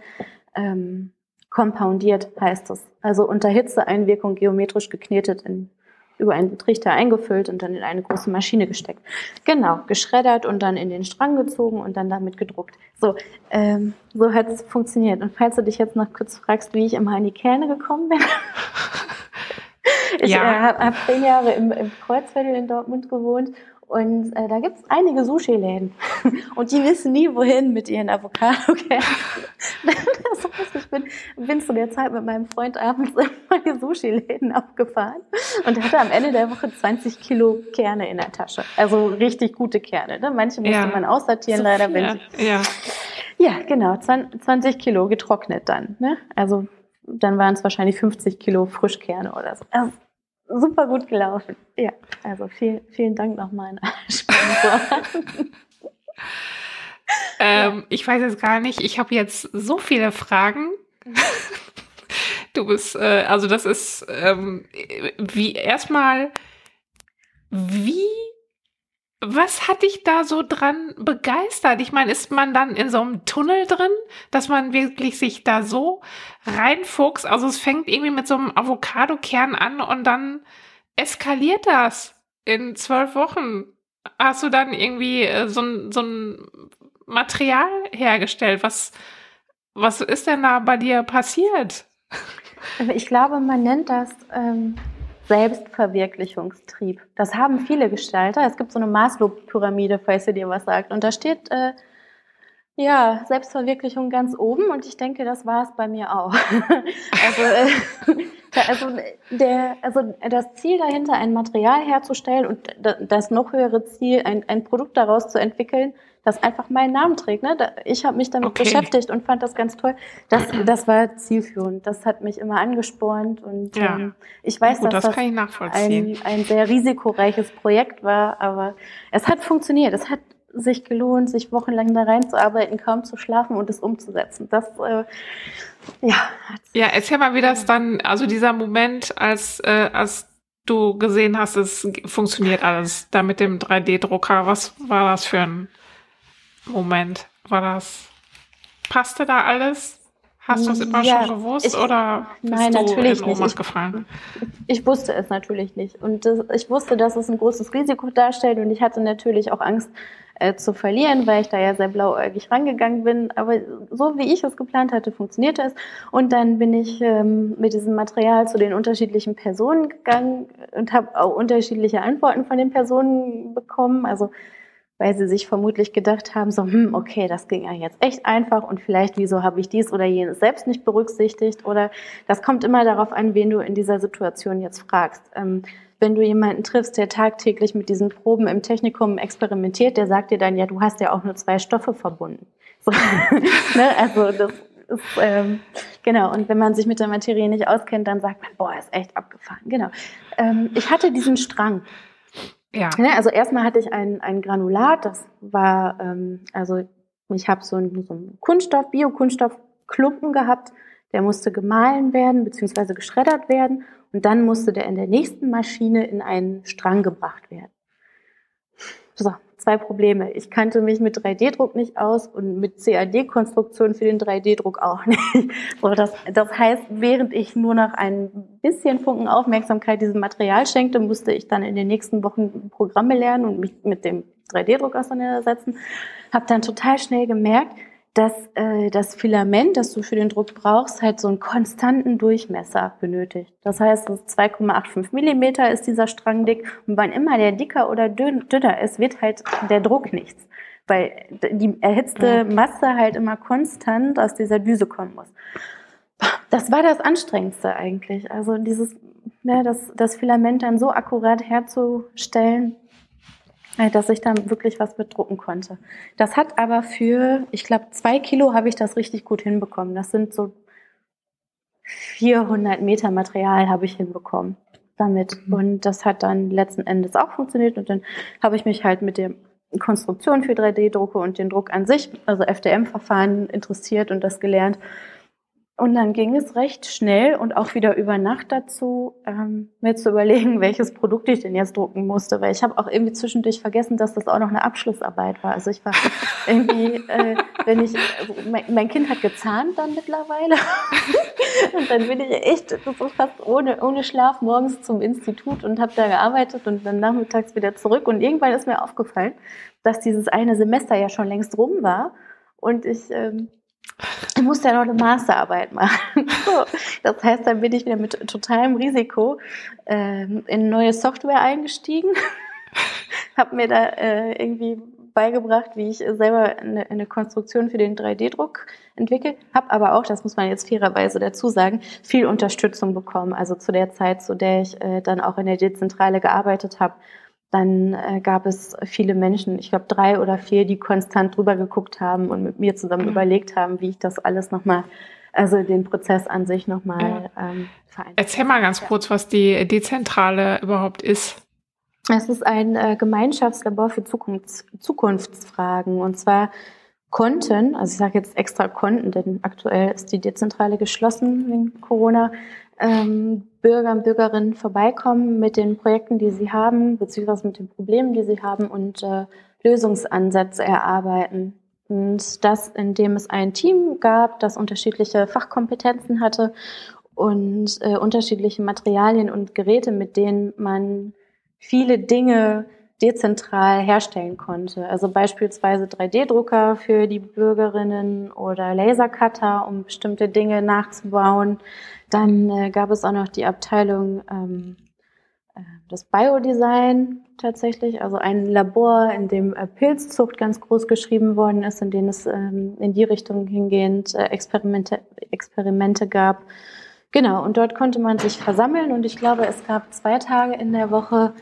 ähm, kompoundiert heißt es. Also unter Hitzeeinwirkung geometrisch geknetet in über einen Trichter eingefüllt und dann in eine große Maschine gesteckt. Genau, geschreddert und dann in den Strang gezogen und dann damit gedruckt. So, ähm, so hat es funktioniert. Und falls du dich jetzt noch kurz fragst, wie ich immer in die Kerne gekommen bin. [LAUGHS] ich ja. äh, habe hab zehn Jahre im, im Kreuzviertel in Dortmund gewohnt und äh, da gibt's einige Sushi-Läden. [LAUGHS] Und die wissen nie, wohin mit ihren Avocado-Kernen. [LAUGHS] ich bin, bin zu der Zeit mit meinem Freund abends [LAUGHS] immer die Sushi-Läden abgefahren und hatte am Ende der Woche 20 Kilo Kerne in der Tasche. Also richtig gute Kerne. Ne? Manche musste ja. man aussortieren, so leider. Wenn sie, ja. ja, genau. 20 Kilo getrocknet dann. Ne? Also dann waren es wahrscheinlich 50 Kilo Frischkerne oder so. Also, super gut gelaufen. Ja, also viel, vielen Dank nochmal an [LAUGHS] Sponsor. [LAUGHS] ähm, ich weiß jetzt gar nicht, ich habe jetzt so viele Fragen. [LAUGHS] Du bist, äh, also das ist ähm, wie erstmal, wie was hat dich da so dran begeistert? Ich meine, ist man dann in so einem Tunnel drin, dass man wirklich sich da so reinfuchst? Also es fängt irgendwie mit so einem Avocado-Kern an und dann eskaliert das in zwölf Wochen. Hast du dann irgendwie äh, so, ein, so ein Material hergestellt? Was, was ist denn da bei dir passiert? Ich glaube, man nennt das ähm, Selbstverwirklichungstrieb. Das haben viele Gestalter. Es gibt so eine Maslow-Pyramide, falls ihr dir was sagt. Und da steht, äh, ja, Selbstverwirklichung ganz oben und ich denke, das war es bei mir auch. [LAUGHS] also, äh, also, der, also das Ziel dahinter, ein Material herzustellen und das noch höhere Ziel, ein, ein Produkt daraus zu entwickeln, das einfach meinen Namen trägt. Ne? Ich habe mich damit okay. beschäftigt und fand das ganz toll. Das, das war zielführend. Das hat mich immer angespornt und ja. ähm, ich weiß, Gut, dass das, das ein, ein sehr risikoreiches Projekt war, aber es hat funktioniert. Es hat sich gelohnt, sich wochenlang da reinzuarbeiten, kaum zu schlafen und es umzusetzen. Das äh, ja. Ja, erzähl mal, wie das dann, also dieser Moment, als äh, als du gesehen hast, es funktioniert alles da mit dem 3D-Drucker. Was war das für ein Moment war das, passte da alles? Hast du es immer ja, schon gewusst ich, oder bist nein, du natürlich in Ohnmacht gefallen? Ich, ich, wusste es natürlich nicht. Und das, ich wusste, dass es ein großes Risiko darstellt und ich hatte natürlich auch Angst äh, zu verlieren, weil ich da ja sehr blauäugig rangegangen bin. Aber so wie ich es geplant hatte, funktionierte es. Und dann bin ich ähm, mit diesem Material zu den unterschiedlichen Personen gegangen und habe auch unterschiedliche Antworten von den Personen bekommen. Also weil sie sich vermutlich gedacht haben, so, hm, okay, das ging ja jetzt echt einfach und vielleicht, wieso habe ich dies oder jenes selbst nicht berücksichtigt? Oder das kommt immer darauf an, wen du in dieser Situation jetzt fragst. Ähm, wenn du jemanden triffst, der tagtäglich mit diesen Proben im Technikum experimentiert, der sagt dir dann, ja, du hast ja auch nur zwei Stoffe verbunden. [LAUGHS] So, ne? Also das ist, ähm, genau, und wenn man sich mit der Materie nicht auskennt, dann sagt man, boah, ist echt abgefahren. Genau. Ähm, ich hatte diesen Strang. Ja. Ne, also erstmal hatte ich ein, ein Granulat, das war, ähm, also ich habe so einen, so einen Kunststoff, Biokunststoffklumpen gehabt, der musste gemahlen werden beziehungsweise geschreddert werden und dann musste der in der nächsten Maschine in einen Strang gebracht werden. So, zwei Probleme. Ich kannte mich mit 3D-Druck nicht aus und mit CAD-Konstruktion für den 3D-Druck auch nicht. [LAUGHS] So, das, das heißt, während ich nur noch ein bisschen Funken Aufmerksamkeit diesem Material schenkte, musste ich dann in den nächsten Wochen Programme lernen und mich mit dem 3D-Druck auseinandersetzen. Habe dann total schnell gemerkt, dass äh, das Filament, das du für den Druck brauchst, halt so einen konstanten Durchmesser benötigt. Das heißt, 2,85 Millimeter ist dieser Strang dick und wann immer der dicker oder dünner ist, wird halt der Druck nichts, weil die erhitzte Masse halt immer konstant aus dieser Düse kommen muss. Das war das Anstrengendste eigentlich. Also dieses, ne, das, das Filament dann so akkurat herzustellen, dass ich dann wirklich was bedrucken konnte. Das hat aber für, ich glaube, zwei Kilo habe ich das richtig gut hinbekommen. Das sind so 400 Meter Material habe ich hinbekommen damit. Mhm. Und das hat dann letzten Endes auch funktioniert. Und dann habe ich mich halt mit der Konstruktion für 3D-Drucke und den Druck an sich, also FDM-Verfahren interessiert und das gelernt. Und dann ging es recht schnell und auch wieder über Nacht dazu, ähm, mir zu überlegen, [LAUGHS] welches Produkt ich denn jetzt drucken musste, weil ich habe auch irgendwie zwischendurch vergessen, dass das auch noch eine Abschlussarbeit war. Also ich war [LAUGHS] irgendwie, äh, wenn ich, also mein, mein, Kind hat gezahnt dann mittlerweile. [LAUGHS] Und dann bin ich echt so fast ohne, ohne Schlaf morgens zum Institut und habe da gearbeitet und dann nachmittags wieder zurück. Und irgendwann ist mir aufgefallen, dass dieses eine Semester ja schon längst rum war. Und ich ähm, ich musste ja noch eine Masterarbeit machen. [LAUGHS] So, das heißt, dann bin ich wieder mit totalem Risiko ähm, in neue Software eingestiegen, [LAUGHS] habe mir da äh, irgendwie beigebracht, wie ich selber eine, eine Konstruktion für den 3D-Druck entwickle, habe aber auch, das muss man jetzt fairerweise dazu sagen, viel Unterstützung bekommen. Also zu der Zeit, zu der ich äh, dann auch in der Dezentrale gearbeitet habe, dann äh, gab es viele Menschen, ich glaube drei oder vier, die konstant drüber geguckt haben und mit mir zusammen mhm. überlegt haben, wie ich das alles nochmal, also den Prozess an sich nochmal ja. ähm, vereinfache. Erzähl mal ganz ja. kurz, was die Dezentrale überhaupt ist. Es ist ein äh, Gemeinschaftslabor für Zukunfts Zukunftsfragen und zwar konnten, also ich sage jetzt extra konnten, denn aktuell ist die Dezentrale geschlossen wegen Corona, ähm, Bürger und Bürgerinnen vorbeikommen mit den Projekten, die sie haben, beziehungsweise mit den Problemen, die sie haben und äh, Lösungsansätze erarbeiten. Und das, indem es ein Team gab, das unterschiedliche Fachkompetenzen hatte und äh, unterschiedliche Materialien und Geräte, mit denen man viele Dinge dezentral herstellen konnte. Also beispielsweise 3D-Drucker für die Bürgerinnen oder Lasercutter, um bestimmte Dinge nachzubauen. Dann äh, gab es auch noch die Abteilung ähm, äh, das Biodesign tatsächlich, also ein Labor, in dem äh, Pilzzucht ganz groß geschrieben worden ist, in dem es ähm, in die Richtung hingehend äh, Experimente, Experimente gab. Genau, und dort konnte man sich versammeln und ich glaube, es gab zwei Tage in der Woche,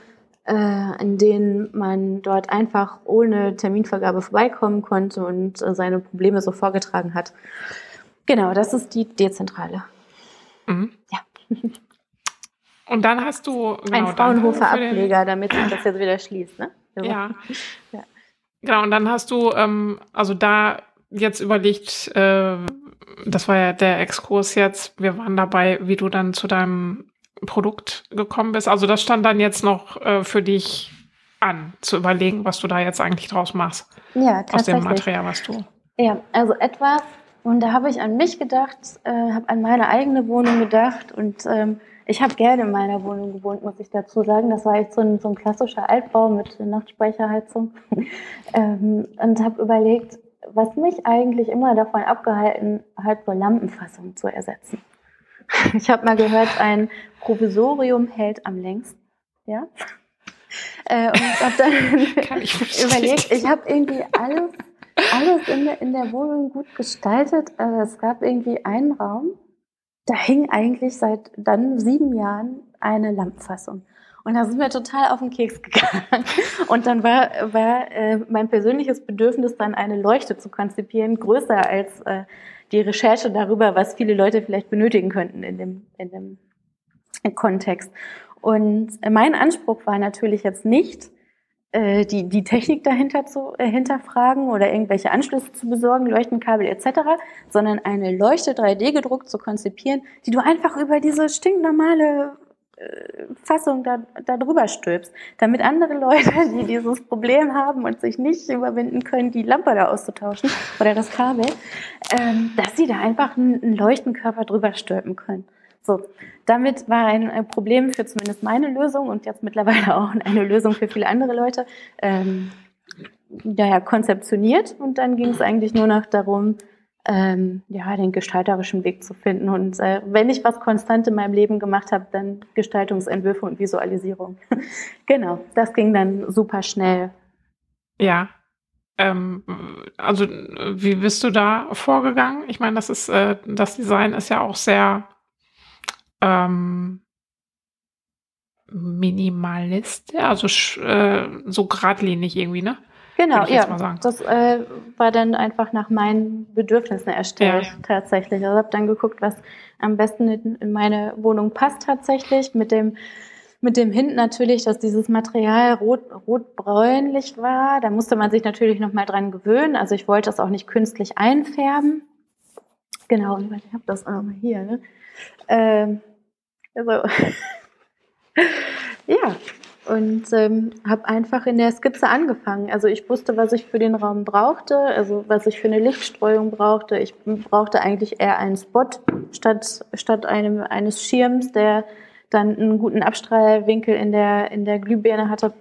äh, in denen man dort einfach ohne Terminvergabe vorbeikommen konnte und äh, seine Probleme so vorgetragen hat. Genau, das ist die Dezentrale. Mhm. Ja. [LAUGHS] Und dann hast du genau, ein Fraunhofer Ableger, damit sich das jetzt wieder schließt, ne? Ja. [LAUGHS] ja. Genau, und dann hast du ähm, also da jetzt überlegt, äh, das war ja der Exkurs jetzt, wir waren dabei, wie du dann zu deinem Produkt gekommen bist. Also das stand dann jetzt noch äh, für dich an, zu überlegen, was du da jetzt eigentlich draus machst. Ja, tatsächlich. Aus dem Material, was du. Ja, also etwas, und da habe ich an mich gedacht, äh, habe an meine eigene Wohnung gedacht und ähm, ich habe gerne in meiner Wohnung gewohnt, muss ich dazu sagen. Das war echt so ein, so ein klassischer Altbau mit Nachtspeicherheizung [LAUGHS] ähm, und habe überlegt, was mich eigentlich immer davon abgehalten hat, so Lampenfassungen zu ersetzen. [LAUGHS] Ich habe mal gehört, ein Provisorium hält am längsten. Ja. [LAUGHS] Äh, und habe dann überlegt, ich habe irgendwie alles, alles in der, in der Wohnung gut gestaltet. Äh, es gab irgendwie einen Raum, da hing eigentlich seit dann sieben Jahren eine Lampenfassung. Und da sind wir total auf den Keks gegangen. [LAUGHS] Und dann war, war äh, mein persönliches Bedürfnis dann eine Leuchte zu konzipieren, größer als äh, die Recherche darüber, was viele Leute vielleicht benötigen könnten in dem, in dem Kontext. Und mein Anspruch war natürlich jetzt nicht, äh, die, die Technik dahinter zu äh, hinterfragen oder irgendwelche Anschlüsse zu besorgen, Leuchtenkabel etc., sondern eine Leuchte 3D gedruckt zu konzipieren, die du einfach über diese stinknormale äh, Fassung da, da drüber stülpst, damit andere Leute, [LAUGHS] die dieses Problem haben und sich nicht überwinden können, die Lampe da auszutauschen oder das Kabel, ähm, dass sie da einfach einen Leuchtenkörper drüber stülpen können. So, damit war ein Problem für zumindest meine Lösung und jetzt mittlerweile [LAUGHS] auch eine Lösung für viele andere Leute ähm, daher konzeptioniert und dann ging es eigentlich nur noch darum, ähm, ja, den gestalterischen Weg zu finden. Und äh, wenn ich was konstant in meinem Leben gemacht habe, dann Gestaltungsentwürfe und Visualisierung. [LAUGHS] genau, das ging dann super schnell. Ja. Ähm, also wie bist du da vorgegangen? Ich meine, das ist äh, das Design ist ja auch sehr ähm, minimalist, also äh, so geradlinig irgendwie, ne? Genau, ja. Das äh, war dann einfach nach meinen Bedürfnissen erstellt, ja. tatsächlich. Also habe dann geguckt, was am besten in, in meine Wohnung passt tatsächlich. Mit dem mit dem Hint natürlich, dass dieses Material rot, rotbräunlich war. Da musste man sich natürlich noch mal dran gewöhnen. Also ich wollte es auch nicht künstlich einfärben. Genau, ich habe das auch nochmal hier. Ne? Ähm, also, [LAUGHS] ja, und ähm, habe einfach in der Skizze angefangen. Also ich wusste, was ich für den Raum brauchte, also was ich für eine Lichtstreuung brauchte. Ich brauchte eigentlich eher einen Spot statt, statt einem, eines Schirms, der dann einen guten Abstrahlwinkel in der, in der Glühbirne hatte,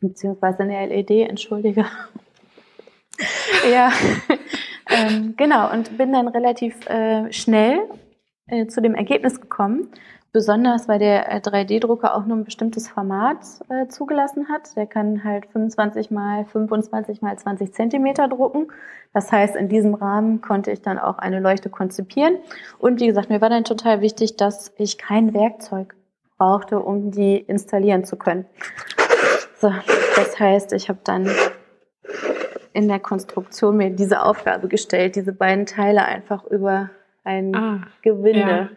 beziehungsweise in der LED, entschuldige. [LAUGHS] ja, [LAUGHS] ähm, genau. Und bin dann relativ äh, schnell äh, zu dem Ergebnis gekommen, Besonders, weil der 3D-Drucker äh, auch nur ein bestimmtes Format äh, zugelassen hat. Der kann halt 25 mal 25 mal 20 Zentimeter drucken. Das heißt, in diesem Rahmen konnte ich dann auch eine Leuchte konzipieren. Und wie gesagt, mir war dann total wichtig, dass ich kein Werkzeug brauchte, um die installieren zu können. So, das heißt, ich habe dann in der Konstruktion mir diese Aufgabe gestellt, diese beiden Teile einfach über ein ah, Gewinde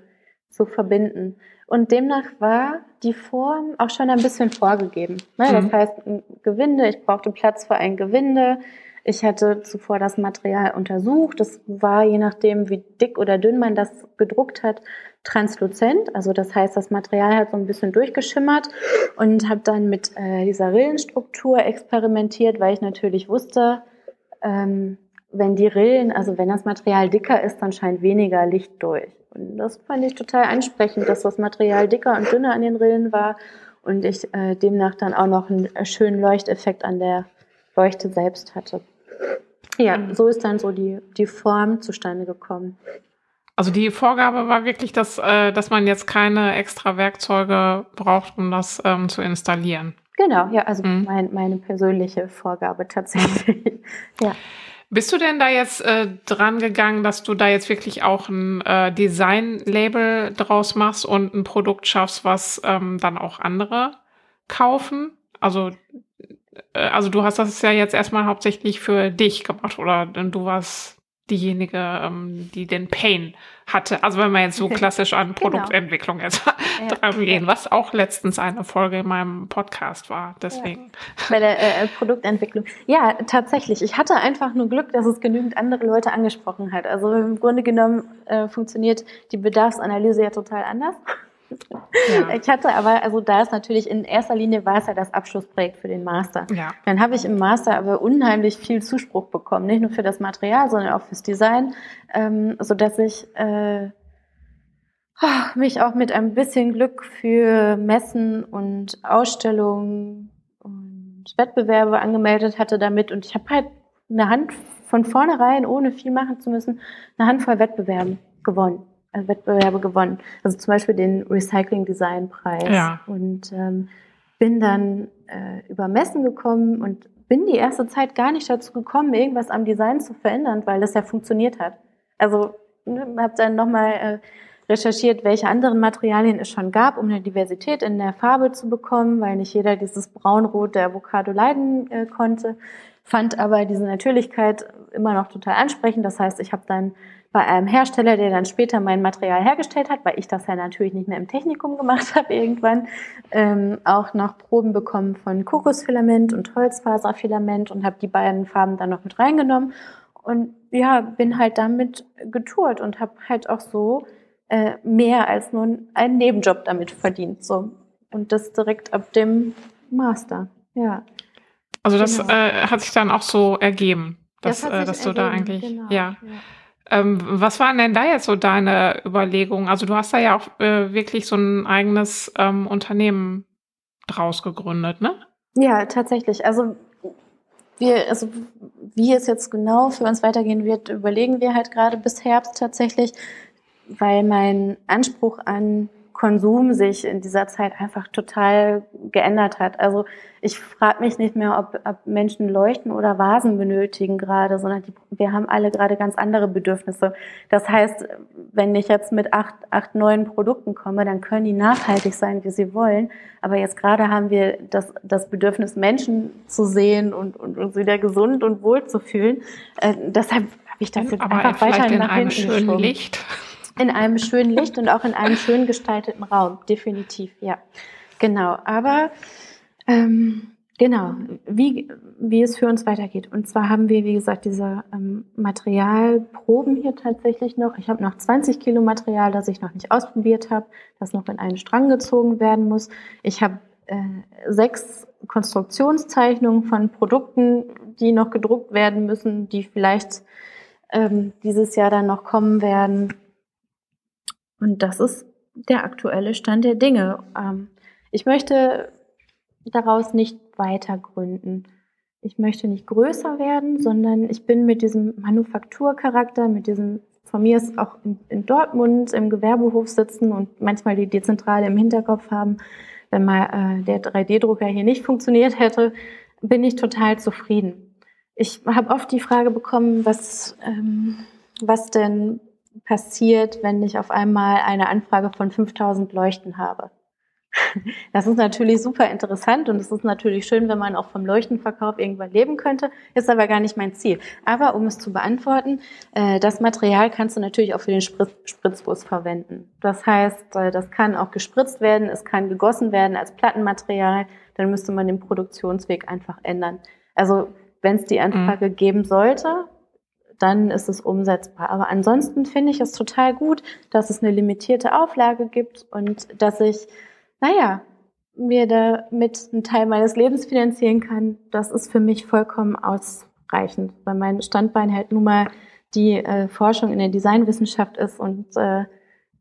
zu verbinden. Und demnach war die Form auch schon ein bisschen vorgegeben. Ne? Das mhm. heißt, ein Gewinde, ich brauchte Platz für ein Gewinde. Ich hatte zuvor das Material untersucht. Das war, je nachdem, wie dick oder dünn man das gedruckt hat, transluzent. Also das heißt, das Material hat so ein bisschen durchgeschimmert und habe dann mit äh, dieser Rillenstruktur experimentiert, weil ich natürlich wusste, ähm, wenn die Rillen, also wenn das Material dicker ist, dann scheint weniger Licht durch. Und das fand ich total ansprechend, dass das Material dicker und dünner an den Rillen war und ich äh, demnach dann auch noch einen schönen Leuchteffekt an der Leuchte selbst hatte. Ja, mhm. so ist dann so die, die Form zustande gekommen. Also die Vorgabe war wirklich, dass, äh, dass man jetzt keine extra Werkzeuge braucht, um das ähm, zu installieren. Genau, ja, also mhm. mein, meine persönliche Vorgabe tatsächlich. [LAUGHS] ja. Bist du denn da jetzt äh, dran gegangen, dass du da jetzt wirklich auch ein äh, Design-Label draus machst und ein Produkt schaffst, was ähm, dann auch andere kaufen? Also, äh, also du hast das ja jetzt erstmal hauptsächlich für dich gemacht oder du warst diejenige, ähm, die den Pain hatte. Also wenn man jetzt so [LAUGHS] klassisch an genau. Produktentwicklung jetzt ja, [LAUGHS] dran gehen, ja. was auch letztens eine Folge in meinem Podcast war. Deswegen. Ja. Bei der äh, Produktentwicklung. Ja, tatsächlich. Ich hatte einfach nur Glück, dass es genügend andere Leute angesprochen hat. Also im Grunde genommen äh, funktioniert die Bedarfsanalyse ja total anders. Ja. Ich hatte aber, also da ist natürlich in erster Linie war es ja das Abschlussprojekt für den Master. Ja. Dann habe ich im Master aber unheimlich viel Zuspruch bekommen, nicht nur für das Material, sondern auch fürs Design, ähm, so dass ich äh, mich auch mit ein bisschen Glück für Messen und Ausstellungen und Wettbewerbe angemeldet hatte damit und ich habe halt eine Hand von vornherein, ohne viel machen zu müssen, eine Handvoll Wettbewerben gewonnen. Wettbewerbe gewonnen. Also zum Beispiel den Recycling Design Preis. Ja. Und ähm, bin dann äh, über Messen gekommen und bin die erste Zeit gar nicht dazu gekommen, irgendwas am Design zu verändern, weil das ja funktioniert hat. Also ne, habe dann nochmal äh, recherchiert, welche anderen Materialien es schon gab, um eine Diversität in der Farbe zu bekommen, weil nicht jeder dieses Braunrot der Avocado leiden äh, konnte. Fand aber diese Natürlichkeit immer noch total ansprechend. Das heißt, ich habe dann bei einem Hersteller, der dann später mein Material hergestellt hat, weil ich das ja natürlich nicht mehr im Technikum gemacht [LAUGHS] habe irgendwann, ähm, auch noch Proben bekommen von Kokosfilament und Holzfaserfilament und habe die beiden Farben dann noch mit reingenommen und ja, bin halt damit getourt und habe halt auch so äh, mehr als nur einen Nebenjob damit verdient. So. Und das direkt ab dem Master. Ja. Also das genau. äh, hat sich dann auch so ergeben, dass, das äh, dass du ergeben, da eigentlich, genau, ja. ja. Ähm, was waren denn da jetzt so deine Überlegungen? Also du hast da ja auch äh, wirklich so ein eigenes ähm, Unternehmen draus gegründet, ne? Ja, tatsächlich. Also wir, also wie es jetzt genau für uns weitergehen wird, überlegen wir halt gerade bis Herbst tatsächlich, weil mein Anspruch an Konsum sich in dieser Zeit einfach total geändert hat. Also ich frage mich nicht mehr, ob, ob, Menschen Leuchten oder Vasen benötigen gerade, sondern die, wir haben alle gerade ganz andere Bedürfnisse. Das heißt, wenn ich jetzt mit acht, acht neuen Produkten komme, dann können die nachhaltig sein, wie sie wollen. Aber jetzt gerade haben wir das, das Bedürfnis, Menschen zu sehen und, und uns wieder gesund und wohl zu fühlen. Äh, deshalb habe ich das jetzt Aber einfach weiter nach hinten schönen Licht. In einem schönen Licht und auch in einem schön gestalteten Raum, definitiv, ja. Genau, aber ähm, Genau, wie, wie es für uns weitergeht. Und zwar haben wir, wie gesagt, diese ähm, Materialproben hier tatsächlich noch. Ich habe noch 20 Kilo Material, das ich noch nicht ausprobiert habe, das noch in einen Strang gezogen werden muss. Ich habe äh, sechs Konstruktionszeichnungen von Produkten, die noch gedruckt werden müssen, die vielleicht ähm, dieses Jahr dann noch kommen werden. Und das ist der aktuelle Stand der Dinge. Ähm, ich möchte daraus nicht weiter gründen. Ich möchte nicht größer werden, sondern ich bin mit diesem Manufakturcharakter, mit diesem, von mir ist auch in, in Dortmund im Gewerbehof sitzen und manchmal die Dezentrale im Hinterkopf haben, wenn mal äh, der 3D-Drucker hier nicht funktioniert hätte, bin ich total zufrieden. Ich habe oft die Frage bekommen, was, ähm, was denn passiert, wenn ich auf einmal eine Anfrage von 5000 Leuchten habe. [LAUGHS] Das ist natürlich super interessant und es ist natürlich schön, wenn man auch vom Leuchtenverkauf irgendwann leben könnte, ist aber gar nicht mein Ziel. Aber um es zu beantworten, äh, das Material kannst du natürlich auch für den Spritzguss verwenden. Das heißt, äh, das kann auch gespritzt werden, es kann gegossen werden als Plattenmaterial, dann müsste man den Produktionsweg einfach ändern. Also wenn es die Anfrage mhm. geben sollte, dann ist es umsetzbar. Aber ansonsten finde ich es total gut, dass es eine limitierte Auflage gibt und dass ich naja, mir damit einen Teil meines Lebens finanzieren kann, das ist für mich vollkommen ausreichend, weil mein Standbein halt nun mal die äh, Forschung in der Designwissenschaft ist und äh,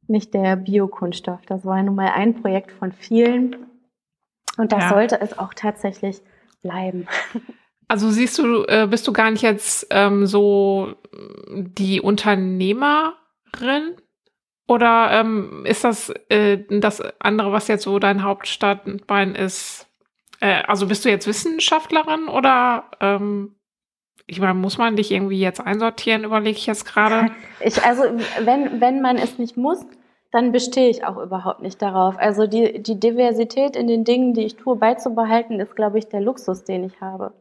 nicht der Biokunststoff. Das war nun mal ein Projekt von vielen und das ja. sollte es auch tatsächlich bleiben. [LAUGHS] Also siehst du, äh, bist du gar nicht jetzt ähm, so die Unternehmerin, oder ähm, ist das äh, das andere, was jetzt so dein Hauptstandbein ist? Äh, also bist du jetzt Wissenschaftlerin oder ähm, ich meine, muss man dich irgendwie jetzt einsortieren, überlege ich jetzt gerade. Ich, also wenn, wenn man es nicht muss, dann bestehe ich auch überhaupt nicht darauf. Also die, die Diversität in den Dingen, die ich tue, beizubehalten, ist, glaube ich, der Luxus, den ich habe.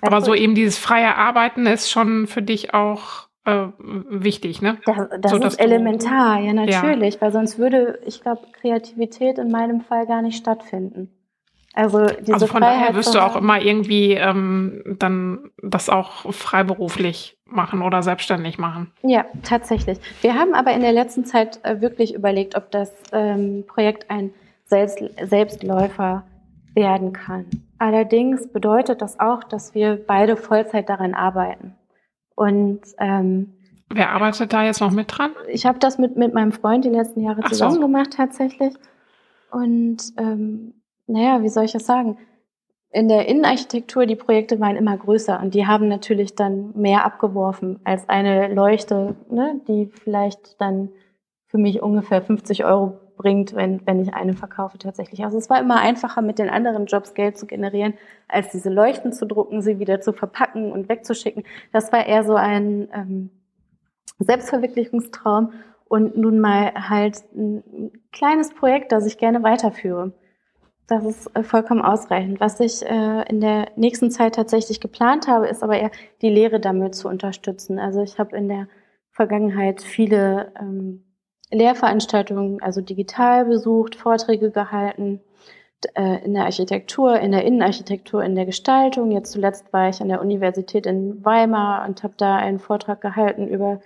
Aber so eben dieses freie Arbeiten ist schon für dich auch äh, wichtig, ne? Das, das so, ist elementar, ja natürlich, ja. weil sonst würde, ich glaube, Kreativität in meinem Fall gar nicht stattfinden. Also, diese also von Freiheit daher wirst du auch immer irgendwie ähm, dann das auch freiberuflich machen oder selbstständig machen. Ja, tatsächlich. Wir haben aber in der letzten Zeit äh, wirklich überlegt, ob das ähm, Projekt ein Selbst Selbstläufer werden kann. Allerdings bedeutet das auch, dass wir beide Vollzeit daran arbeiten. Und ähm, wer arbeitet da jetzt noch mit dran? Ich habe das mit, mit meinem Freund die letzten Jahre Ach zusammen so. gemacht tatsächlich. Und ähm, naja, wie soll ich das sagen? In der Innenarchitektur, die Projekte waren immer größer und die haben natürlich dann mehr abgeworfen als eine Leuchte, ne, die vielleicht dann für mich ungefähr 50 Euro bringt, wenn, wenn ich eine verkaufe tatsächlich. Also es war immer einfacher, mit den anderen Jobs Geld zu generieren, als diese Leuchten zu drucken, sie wieder zu verpacken und wegzuschicken. Das war eher so ein ähm, Selbstverwirklichungstraum und nun mal halt ein kleines Projekt, das ich gerne weiterführe. Das ist äh, vollkommen ausreichend. Was ich äh, in der nächsten Zeit tatsächlich geplant habe, ist aber eher die Lehre damit zu unterstützen. Also ich habe in der Vergangenheit viele ähm, Lehrveranstaltungen, also digital besucht, Vorträge gehalten äh, in der Architektur, in der Innenarchitektur, in der Gestaltung. Jetzt zuletzt war ich an der Universität in Weimar und habe da einen Vortrag gehalten über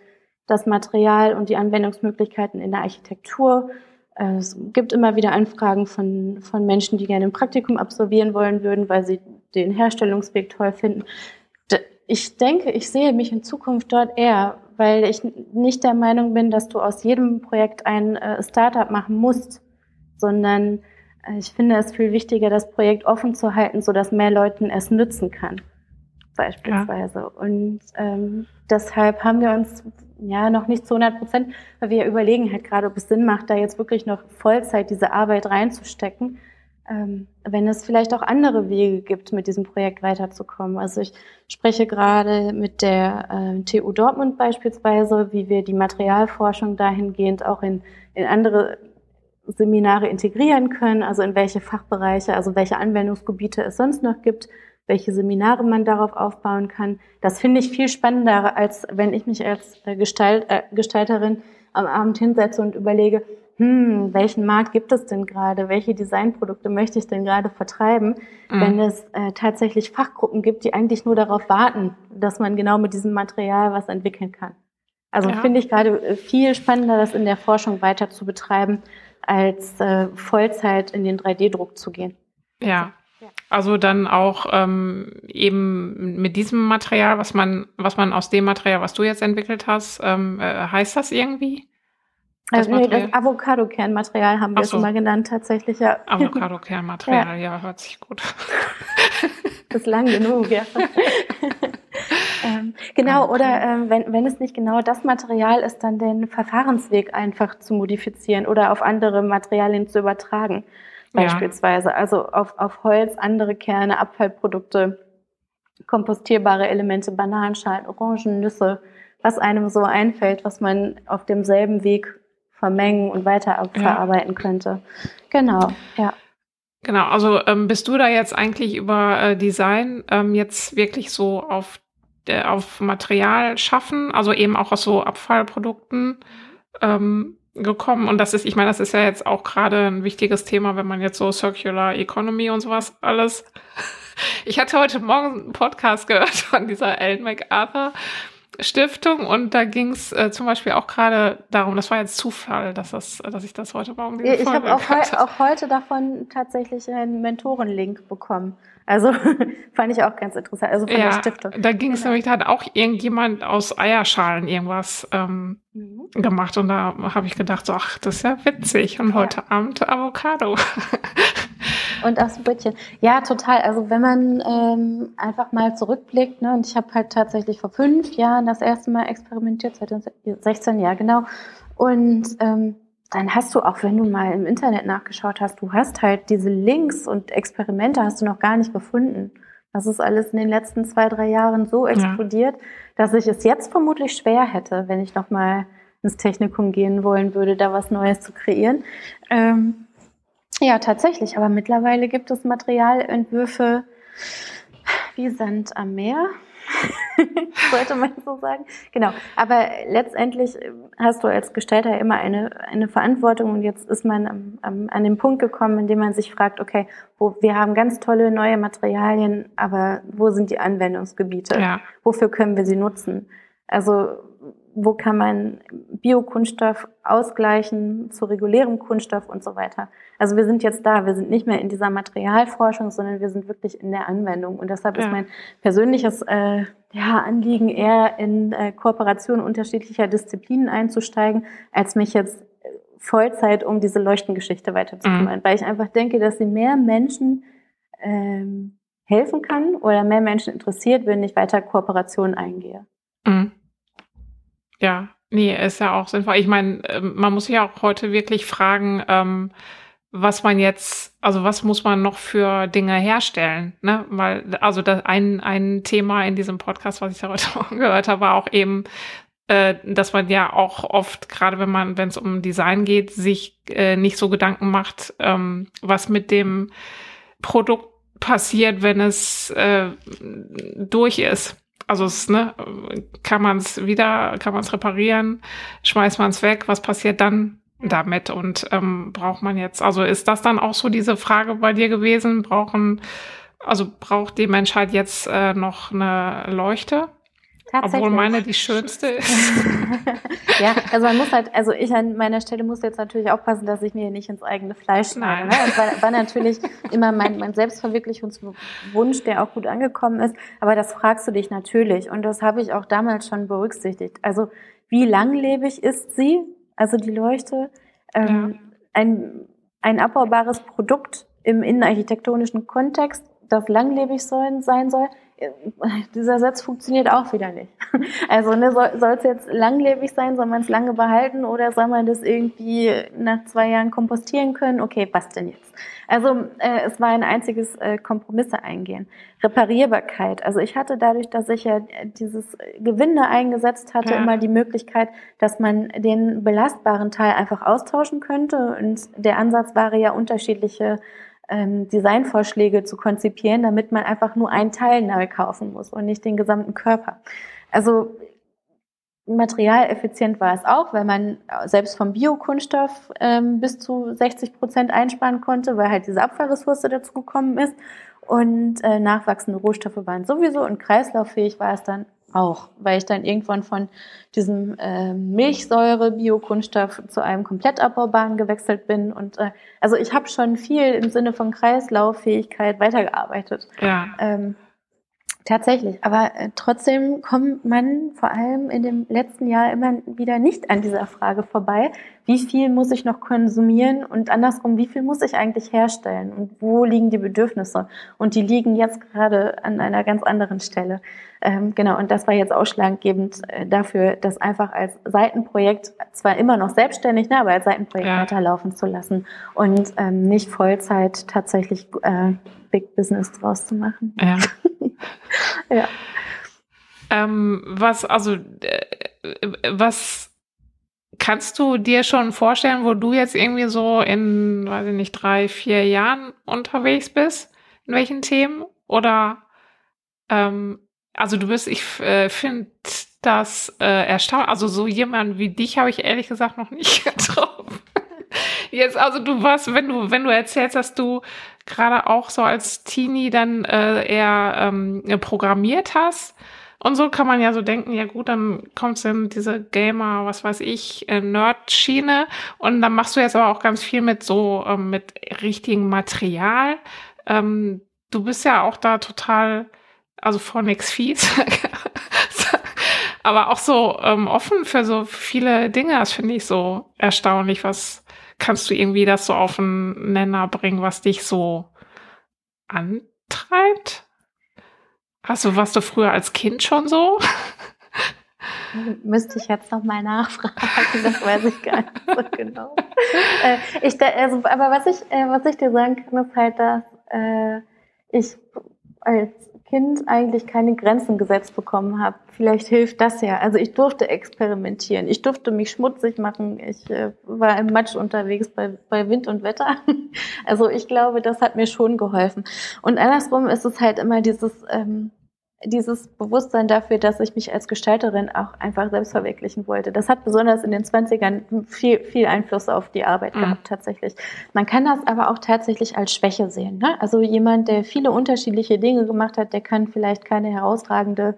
das Material und die Anwendungsmöglichkeiten in der Architektur. Äh, es gibt immer wieder Anfragen von, von Menschen, die gerne ein Praktikum absolvieren wollen würden, weil sie den Herstellungsweg toll finden. Ich denke, ich sehe mich in Zukunft dort eher weil ich nicht der Meinung bin, dass du aus jedem Projekt ein äh, Startup machen musst, sondern äh, ich finde es viel wichtiger, das Projekt offen zu halten, sodass mehr Leuten es nützen kann, beispielsweise. Ja. Und ähm, deshalb haben wir uns ja noch nicht zu 100 Prozent, weil wir überlegen halt gerade, ob es Sinn macht, da jetzt wirklich noch Vollzeit diese Arbeit reinzustecken wenn es vielleicht auch andere Wege gibt, mit diesem Projekt weiterzukommen. Also ich spreche gerade mit der äh, TU Dortmund beispielsweise, wie wir die Materialforschung dahingehend auch in, in andere Seminare integrieren können, also in welche Fachbereiche, also welche Anwendungsgebiete es sonst noch gibt, welche Seminare man darauf aufbauen kann. Das finde ich viel spannender, als wenn ich mich als Gestalt, äh, Gestalterin am Abend hinsetze und überlege, hm, welchen Markt gibt es denn gerade? Welche Designprodukte möchte ich denn gerade vertreiben? Mhm. Wenn es äh, tatsächlich Fachgruppen gibt, die eigentlich nur darauf warten, dass man genau mit diesem Material was entwickeln kann. Also ja. finde ich gerade äh, viel spannender, das in der Forschung weiter zu betreiben, als äh, Vollzeit in den 3D-Druck zu gehen. Ja. Also dann auch ähm, eben mit diesem Material, was man, was man aus dem Material, was du jetzt entwickelt hast, ähm, äh, heißt das irgendwie? Das also, nee, das Avocado-Kernmaterial haben wir so. es mal genannt, tatsächlich, ja. [LAUGHS] Avocado-Kernmaterial, ja. ja, hört sich gut. [LAUGHS] das ist lang genug, ja. [LAUGHS] ähm, genau, okay. oder ähm, wenn, wenn es nicht genau das Material ist, dann den Verfahrensweg einfach zu modifizieren oder auf andere Materialien zu übertragen, beispielsweise. Ja. Also auf, auf Holz, andere Kerne, Abfallprodukte, kompostierbare Elemente, Bananenschalen, Orangen, Nüsse, was einem so einfällt, was man auf demselben Weg vermengen und weiter verarbeiten ja. könnte. Genau, ja. Genau, also ähm, bist du da jetzt eigentlich über äh, Design ähm, jetzt wirklich so auf, äh, auf Material schaffen, also eben auch aus so Abfallprodukten ähm, gekommen? Und das ist, ich meine, das ist ja jetzt auch gerade ein wichtiges Thema, wenn man jetzt so Circular Economy und sowas alles. [LAUGHS] Ich hatte heute Morgen einen Podcast gehört von dieser Ellen MacArthur Stiftung und da ging es äh, zum Beispiel auch gerade darum, das war jetzt Zufall, dass, das, dass ich das heute Morgen diese Ich habe auch, heu auch, heute davon tatsächlich einen Mentorenlink bekommen. Also [LAUGHS] fand ich auch ganz interessant. Also von ja, der Stiftung. Da ging es genau. nämlich, da hat auch irgendjemand aus Eierschalen irgendwas ähm, mhm. gemacht und da habe ich gedacht, so, ach, das ist ja witzig. Und ja. heute Abend Avocado. [LAUGHS] Und aufs Brötchen. Ja, total. Also wenn man ähm, einfach mal zurückblickt, ne, und ich habe halt tatsächlich vor fünf Jahren das erste Mal experimentiert, 2016, ja genau. Und ähm, dann hast du auch, wenn du mal im Internet nachgeschaut hast, du hast halt diese Links und Experimente hast du noch gar nicht gefunden. Das ist alles in den letzten zwei, drei Jahren so explodiert, ja. dass ich es jetzt vermutlich schwer hätte, wenn ich noch mal ins Technikum gehen wollen würde, da was Neues zu kreieren. Ähm, ja, tatsächlich. Aber mittlerweile gibt es Materialentwürfe wie Sand am Meer. [LAUGHS] Sollte man so sagen. Genau. Aber letztendlich hast du als Gestalter immer eine, eine Verantwortung und jetzt ist man am, am, an den Punkt gekommen, in dem man sich fragt, okay, wo, wir haben ganz tolle neue Materialien, aber wo sind die Anwendungsgebiete? Ja. Wofür können wir sie nutzen? Also wo kann man Biokunststoff ausgleichen zu regulärem Kunststoff und so weiter. Also wir sind jetzt da, wir sind nicht mehr in dieser Materialforschung, sondern wir sind wirklich in der Anwendung. Und deshalb ja. ist mein persönliches äh, ja, Anliegen eher in äh, Kooperation unterschiedlicher Disziplinen einzusteigen, als mich jetzt äh, Vollzeit um diese Leuchtengeschichte weiterzukümmern, mhm. weil ich einfach denke, dass sie mehr Menschen ähm, helfen kann oder mehr Menschen interessiert, wenn ich weiter Kooperationen eingehe. Mhm. Ja, nee, ist ja auch sinnvoll. Ich meine, ähm, man muss ja auch heute wirklich fragen, ähm, was man jetzt, also was muss man noch für Dinge herstellen, ne? Weil, also das ein, ein Thema in diesem Podcast, was ich da heute [LAUGHS] Morgen gehört habe, war auch eben, äh, dass man ja auch oft, gerade wenn man, wenn es um Design geht, sich äh, nicht so Gedanken macht, ähm, was mit dem Produkt passiert, wenn es äh, durch ist. Also es, ne, kann man es wieder, kann man es reparieren, schmeißt man es weg, was passiert dann damit? Und ähm, braucht man jetzt, also ist das dann auch so diese Frage bei dir gewesen? Brauchen, also braucht die Menschheit jetzt äh, noch eine Leuchte? Obwohl meine die schönste [LAUGHS] ist. ja, also man muss halt, also ich an meiner Stelle muss jetzt natürlich aufpassen, dass ich mir nicht ins eigene Fleisch schneide. Ne? Das war, war natürlich immer mein, mein Selbstverwirklichungswunsch, der auch gut angekommen ist. Aber das fragst du dich natürlich. Und das habe ich auch damals schon berücksichtigt. Also wie langlebig ist sie? Also die Leuchte. Ähm, ja. ein, ein abbaubares Produkt im innenarchitektonischen Kontext, das langlebig sein soll, [LAUGHS] dieser Satz funktioniert auch wieder nicht. [LAUGHS] Also ne, soll es jetzt langlebig sein, soll man es lange behalten oder soll man das irgendwie nach zwei Jahren kompostieren können? Okay, was denn jetzt? Also äh, es war ein einziges äh, Kompromisse eingehen. Reparierbarkeit. Also ich hatte dadurch, dass ich ja dieses Gewinde eingesetzt hatte, ja. immer die Möglichkeit, dass man den belastbaren Teil einfach austauschen könnte. Und der Ansatz war ja unterschiedliche ähm, Designvorschläge zu konzipieren, damit man einfach nur ein Teil neu kaufen muss und nicht den gesamten Körper. Also materialeffizient war es auch, weil man selbst vom Biokunststoff ähm, bis zu 60 Prozent einsparen konnte, weil halt diese Abfallressource dazu gekommen ist. Und äh, nachwachsende Rohstoffe waren sowieso und kreislauffähig war es dann auch, weil ich dann irgendwann von diesem äh, Milchsäure-Biokunststoff zu einem komplett abbaubaren gewechselt bin. Und äh, also ich habe schon viel im Sinne von Kreislauffähigkeit weitergearbeitet. Ja. Ähm, Tatsächlich, aber äh, trotzdem kommt man vor allem in dem letzten Jahr immer wieder nicht an dieser Frage vorbei, wie viel muss ich noch konsumieren und andersrum, wie viel muss ich eigentlich herstellen und wo liegen die Bedürfnisse? Und die liegen jetzt gerade an einer ganz anderen Stelle. Ähm, genau, und das war jetzt ausschlaggebend äh, dafür, das einfach als Seitenprojekt, zwar immer noch selbstständig, ne, aber als Seitenprojekt ja. weiterlaufen zu lassen und ähm, nicht Vollzeit tatsächlich äh, Big Business draus zu machen. Ja. [LAUGHS] ja. Ähm, was, also, äh, was kannst du dir schon vorstellen, wo du jetzt irgendwie so in, weiß ich nicht, drei, vier Jahren unterwegs bist? In welchen Themen? Oder, ähm, also du bist, ich äh, finde das äh, erstaunlich, also so jemand wie dich habe ich ehrlich gesagt noch nicht [LAUGHS] getroffen. Jetzt, also du warst, wenn du, wenn du erzählst, dass du gerade auch so als Teenie dann äh, eher ähm, programmiert hast. Und so kann man ja so denken, ja gut, dann kommst du in diese Gamer, was weiß ich, äh, Nerd-Schiene und dann machst du jetzt aber auch ganz viel mit so, ähm, mit richtigem Material. Ähm, du bist ja auch da total, also vor nix fies, [LAUGHS] aber auch so ähm, offen für so viele Dinge. Das finde ich so erstaunlich, was, kannst du irgendwie das so auf einen Nenner bringen, was dich so antreibt? Du, warst du früher als Kind schon so? [LAUGHS] Müsste ich jetzt noch mal nachfragen, das weiß ich gar nicht so genau. [LAUGHS] äh, ich, also, aber was ich, äh, was ich dir sagen kann, ist halt, dass äh, ich als Kind eigentlich keine Grenzen gesetzt bekommen habe. Vielleicht hilft das ja. Also ich durfte experimentieren. Ich durfte mich schmutzig machen. Ich äh, war im Matsch unterwegs bei, bei Wind und Wetter. [LAUGHS] Also ich glaube, das hat mir schon geholfen. Und andersrum ist es halt immer dieses, ähm, dieses Bewusstsein dafür, dass ich mich als Gestalterin auch einfach selbst verwirklichen wollte. Das hat besonders in den 20ern viel, viel Einfluss auf die Arbeit mhm. gehabt, tatsächlich. Man kann das aber auch tatsächlich als Schwäche sehen. Ne? Also jemand, der viele unterschiedliche Dinge gemacht hat, der kann vielleicht keine herausragende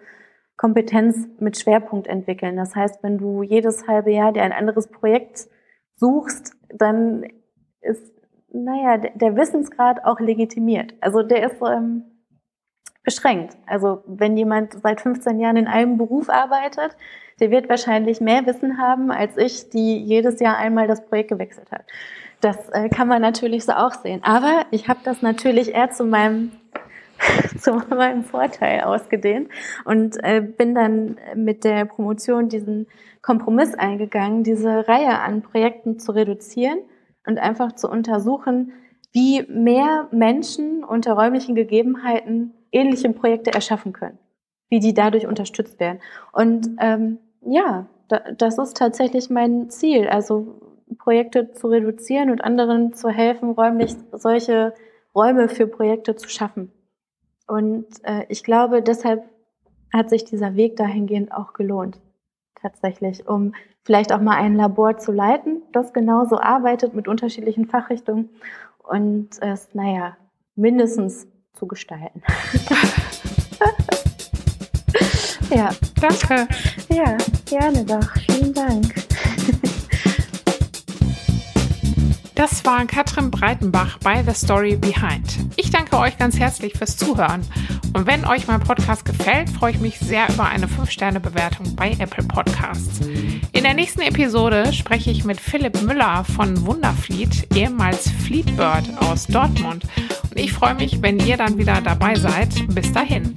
Kompetenz mit Schwerpunkt entwickeln. Das heißt, wenn du jedes halbe Jahr dir ein anderes Projekt suchst, dann ist, naja, der Wissensgrad auch legitimiert. Also der ist, ähm, beschränkt. Also wenn jemand seit 15 Jahren in einem Beruf arbeitet, der wird wahrscheinlich mehr Wissen haben als ich, die jedes Jahr einmal das Projekt gewechselt hat. Das äh, kann man natürlich so auch sehen. Aber ich habe das natürlich eher zu meinem [LAUGHS] zu meinem Vorteil ausgedehnt und äh, bin dann mit der Promotion diesen Kompromiss eingegangen, diese Reihe an Projekten zu reduzieren und einfach zu untersuchen, wie mehr Menschen unter räumlichen Gegebenheiten ähnliche Projekte erschaffen können, wie die dadurch unterstützt werden. Und ähm, ja, da, das ist tatsächlich mein Ziel, also Projekte zu reduzieren und anderen zu helfen, räumlich solche Räume für Projekte zu schaffen. Und äh, ich glaube, deshalb hat sich dieser Weg dahingehend auch gelohnt, tatsächlich, um vielleicht auch mal ein Labor zu leiten, das genauso arbeitet mit unterschiedlichen Fachrichtungen und es, naja, mindestens zu gestalten. [LAUGHS] ja. Danke. Ja, gerne doch. Vielen Dank. Das war Katrin Breitenbach bei The Story Behind. Ich danke euch ganz herzlich fürs Zuhören. Und wenn euch mein Podcast gefällt, freue ich mich sehr über eine 5-Sterne-Bewertung bei Apple Podcasts. In der nächsten Episode spreche ich mit Philipp Müller von Wunderfleet, ehemals Fleetbird aus Dortmund. Und ich freue mich, wenn ihr dann wieder dabei seid. Bis dahin.